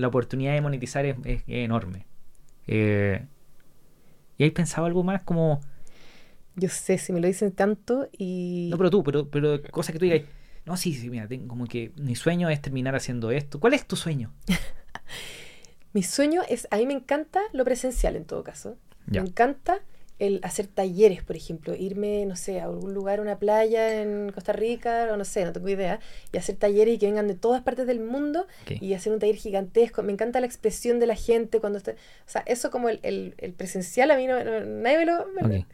la oportunidad de monetizar es, es enorme. Eh, ¿Y hay pensado algo más como... Yo sé, si me lo dicen tanto y... No, pero tú, pero, pero cosas que tú digas... No, sí, sí, mira, tengo como que mi sueño es terminar haciendo esto. ¿Cuál es tu sueño? Mi sueño es, a mí me encanta lo presencial en todo caso. Ya. Me encanta el hacer talleres, por ejemplo, irme, no sé, a algún lugar, una playa en Costa Rica, o no sé, no tengo idea, y hacer talleres y que vengan de todas partes del mundo y hacer un taller gigantesco. Me encanta la expresión de la gente cuando está... O sea, eso como el, el- el presencial a mí no, no- nadie me lo... me-.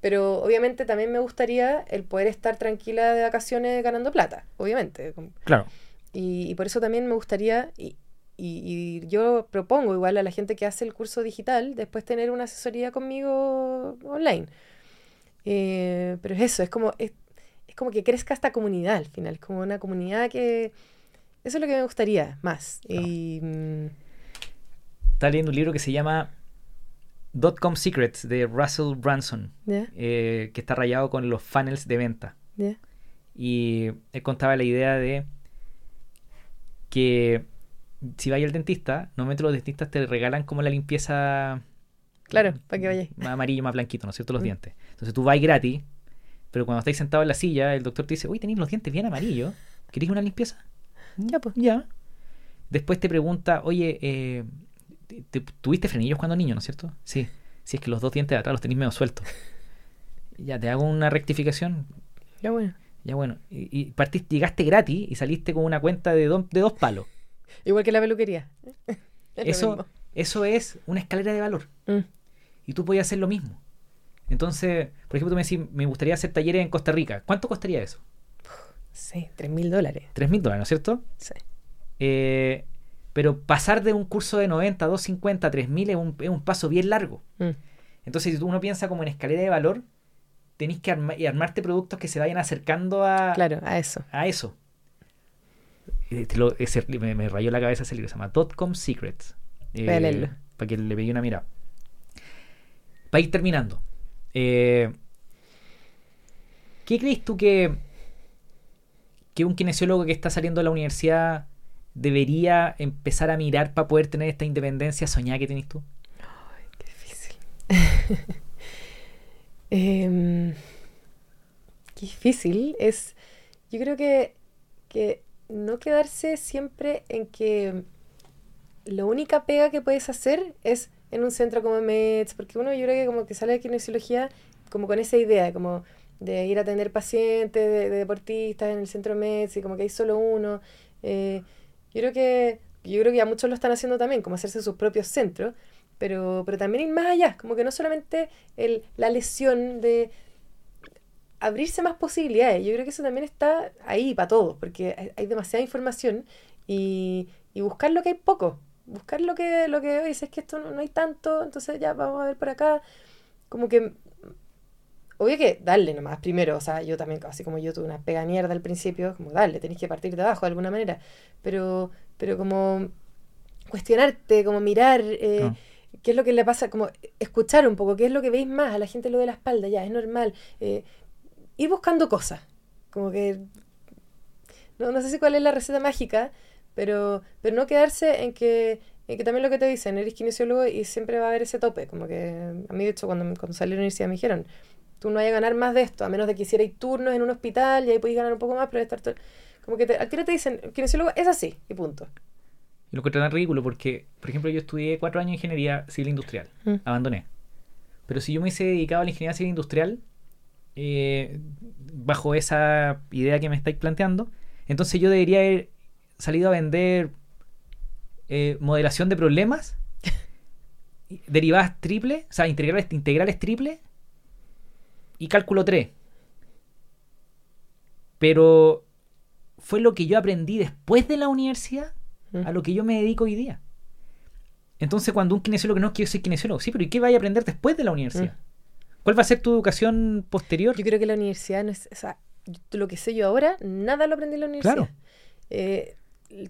Pero obviamente también me gustaría el poder estar tranquila de vacaciones ganando plata, obviamente. Claro. y, y por eso también me gustaría, y, y- y yo propongo igual a la gente que hace el curso digital, después tener una asesoría conmigo online. Eh, pero es eso, es como, es, es como que crezca esta comunidad al final, como una comunidad que... Eso es lo que me gustaría más. Y, mm, Estaba leyendo un libro que se llama Dotcom Secrets de Russell Branson, eh, que está rayado con los funnels de venta. Y él contaba la idea de que si vais al dentista, normalmente los dentistas te regalan como la limpieza Claro, para que vayáis. más amarillo, más blanquito, ¿no es cierto? Los Mm. dientes. Entonces tú vas gratis, pero cuando estáis sentado en la silla, el doctor te dice, uy, tenéis los dientes bien amarillos, ¿queréis una limpieza? Ya, pues. Ya. Después te pregunta, oye, eh, te- te- ¿tuviste frenillos cuando niño, no es cierto? Sí. Si es que los dos dientes de atrás los tenéis medio sueltos. Ya, te hago una rectificación. Ya bueno. Ya bueno. Y, y partiste, llegaste gratis y saliste con una cuenta de, do- de dos palos. Igual que la peluquería. Es Eso, eso es una escalera de valor. Mm. Y tú podías hacer lo mismo. Entonces, por ejemplo, tú me decís, me gustaría hacer talleres en Costa Rica. ¿Cuánto costaría eso? Sí, tres mil dólares. Tres mil dólares, ¿no es cierto? Sí. Eh, pero pasar de un curso de 90 a 250 a 3000 es un, es un paso bien largo. Mm. Entonces, si tú uno piensa como en escalera de valor, tenés que arma- y armarte productos que se vayan acercando a, Claro, a eso. a eso. Eh, te lo- ese- me, me rayó la cabeza ese libro, se llama Dotcom Secrets. Leerlo. Para que le pegue una mirada. Para ir terminando. eh, ¿Qué crees tú que, que un kinesiólogo que está saliendo de la universidad debería empezar a mirar para poder tener esta independencia soñada que tienes tú? Qué difícil. Em, qué difícil es. Yo creo que, que no quedarse siempre en que la única pega que puedes hacer es en un centro como MEDS, porque uno yo creo que como que sale de kinesiología como con esa idea, como de ir a atender pacientes, de, de deportistas en el centro MEDS y como que hay solo uno. Eh, yo creo que yo creo que ya muchos lo están haciendo también, como hacerse sus propios centros, pero, pero también ir más allá, como que no solamente el, la lesión de abrirse más posibilidades, yo creo que eso también está ahí para todos, porque hay, demasiada información y, y buscar lo que hay poco, buscar lo que, lo que oye, si es que esto no, no hay tanto, entonces ya vamos a ver por acá, como que obvio que darle nomás primero, o sea, yo también, así como yo tuve una pega mierda al principio, como darle, tenés que partir de abajo de alguna manera, pero, pero como cuestionarte, como mirar eh, Claro. qué es lo que le pasa, como escuchar un poco, qué es lo que veis más, a la gente lo de la espalda, ya, es normal, eh, ir buscando cosas, como que, no, no sé si cuál es la receta mágica, pero, pero no quedarse en que, en que también lo que te dicen, eres kinesiólogo y siempre va a haber ese tope, como que a mí de hecho cuando, cuando salí de la universidad me dijeron, tú no vayas a ganar más de esto, a menos de que hicierais turnos en un hospital y ahí podéis ganar un poco más, pero estar todo... Como que te, al tiro te dicen, kinesiólogo es así, y punto. Y lo encuentro tan ridículo porque, por ejemplo, yo estudié cuatro años de ingeniería civil industrial. Mm. Abandoné. Pero si yo me hubiese dedicado a la ingeniería civil industrial, eh, bajo esa idea que me estáis planteando, entonces yo debería haber salido a vender eh, modelación de problemas, derivadas triples, o sea, integrales, integrales triples y cálculo 3. Pero fue lo que yo aprendí después de la universidad Mm. a lo que yo me dedico hoy día. Entonces, cuando un kinesiólogo no quiere ser kinesiólogo, sí, pero ¿y qué vaya a aprender después de la universidad? ¿Cuál va a ser tu educación posterior? Yo creo que la universidad no es, o sea, lo que sé yo ahora, nada lo aprendí en la universidad. Claro. Eh,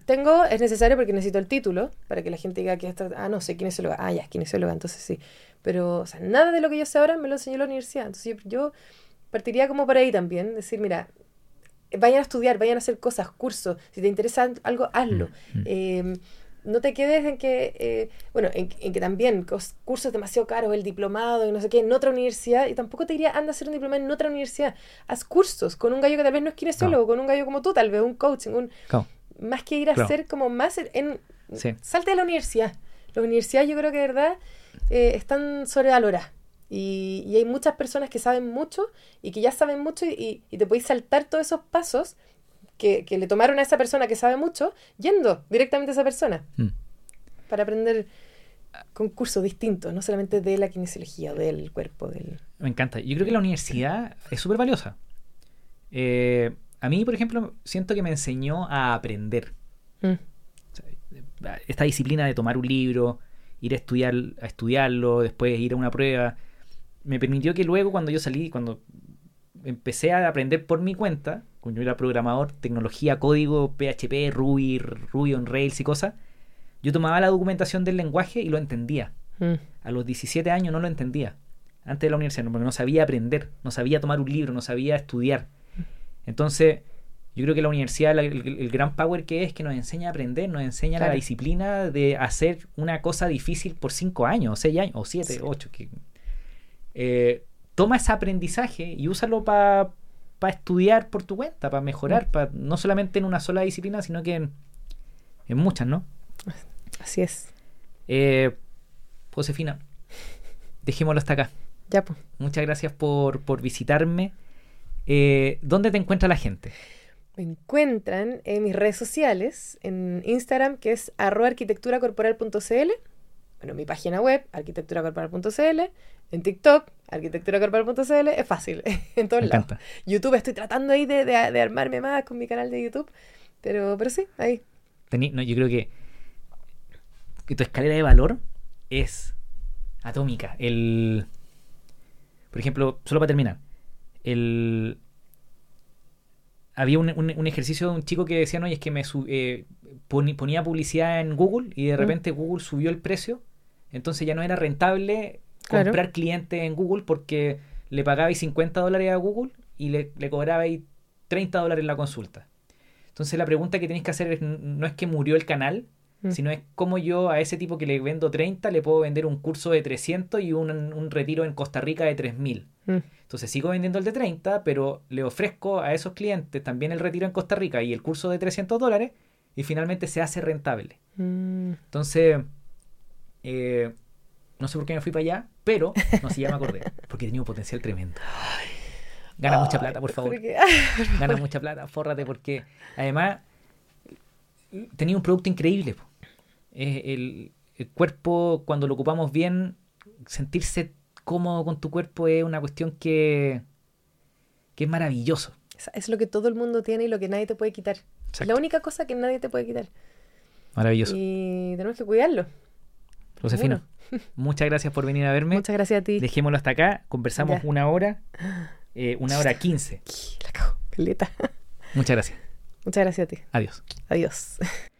tengo, es necesario porque necesito el título para que la gente diga que esto, ah, no, sé kinesióloga, ah, ya, es kinesióloga, entonces sí. Pero, o sea, nada de lo que yo sé ahora me lo enseñó la universidad. Entonces yo, yo partiría como por ahí también, decir, mira, vayan a estudiar, vayan a hacer cosas, cursos, si te interesa algo, hazlo. Mm, mm. Eh, no te quedes en que, eh, bueno, en, en que también cursos demasiado caros, el diplomado y no sé qué, en otra universidad, y tampoco te diría, anda a hacer un diplomado en otra universidad. Haz cursos con un gallo que tal vez no es kinesiólogo, con un gallo como tú, tal vez un coaching, un, más que ir a hacer como más en... en- Sí. Salte de la universidad. Las universidades yo creo que de verdad eh, están sobrevaloradas. Y, y hay muchas personas que saben mucho y que ya saben mucho y, y te podéis saltar todos esos pasos que, que le tomaron a esa persona que sabe mucho yendo directamente a esa persona Mm. para aprender con cursos distintos, no solamente de la kinesiología del cuerpo. del Me encanta. Yo creo que la universidad es súper valiosa. Eh, a mí, por ejemplo, siento que me enseñó a aprender. Mm. Esta disciplina de tomar un libro, ir a estudiar, a estudiarlo, después ir a una prueba, me permitió que luego cuando yo salí, cuando empecé a aprender por mi cuenta, cuando yo era programador, tecnología, código, PHP, Ruby, Ruby on Rails y cosas, yo tomaba la documentación del lenguaje y lo entendía. Mm. A los 17 años no lo entendía. Antes de la universidad, porque no sabía aprender, no sabía tomar un libro, no sabía estudiar. Entonces, yo creo que la universidad, la- el, el gran power que es que nos enseña a aprender, nos enseña la disciplina de hacer una cosa difícil por 5 años, o 6 años, o 7, Sí. 8. Que, eh, toma ese aprendizaje y úsalo para estudiar por tu cuenta, para mejorar, pa- no solamente en una sola disciplina, sino que en, en muchas, ¿no? Así es. Eh, Josefina, dejémoslo hasta acá. Ya, pues. Muchas gracias por, por visitarme. Eh, ¿Dónde te encuentra la gente? Me encuentran en mis redes sociales, en Instagram, que es arroba arquitecturacorporal.cl, bueno, mi página web, arquitecturacorporal.cl, en TikTok, arquitecturacorporal.cl, es fácil, en todos Me lados. encanta. YouTube, estoy tratando ahí de, de- de armarme más con mi canal de YouTube, pero, pero sí, ahí. Tení- no, yo creo que, que tu escalera de valor es atómica. El, por ejemplo, solo para terminar, el, había un, un- un ejercicio de un chico que decía, no, y es que me su- eh, ponía publicidad en Google y de Mm. repente Google subió el precio, entonces ya no era rentable Claro. comprar clientes en Google porque le pagabais 50 dólares a Google y le, le cobrabais 30 dólares la consulta. Entonces la pregunta que tenéis que hacer es, no es que murió el canal, Mm. sino es cómo yo a ese tipo que le vendo 30 le puedo vender un curso de 300 y un, un retiro en Costa Rica de 3000. Mm. Entonces sigo vendiendo el de 30, pero le ofrezco a esos clientes también el retiro en Costa Rica y el curso de 300 dólares y finalmente se hace rentable. Mm. Entonces, eh, no sé por qué me fui para allá, pero no sé, ya me acordé, porque tenía un potencial tremendo. Gana mucha plata, por favor. Porque- Gana mucha plata, fórrate, porque además tenía un producto increíble. el, el cuerpo, cuando lo ocupamos bien, sentirse cómodo con tu cuerpo es una cuestión que, que es maravilloso. Es- lo que todo el mundo tiene y lo que nadie te puede quitar. Es la única cosa que nadie te puede quitar. Maravilloso. Y tenemos que cuidarlo. Josefina, muchas gracias por venir a verme. Muchas gracias a ti. Dejémoslo hasta acá. Conversamos Ya. una hora, eh, una hora quince. La cago, caleta. Muchas gracias. Muchas gracias a ti. Adiós. Adiós.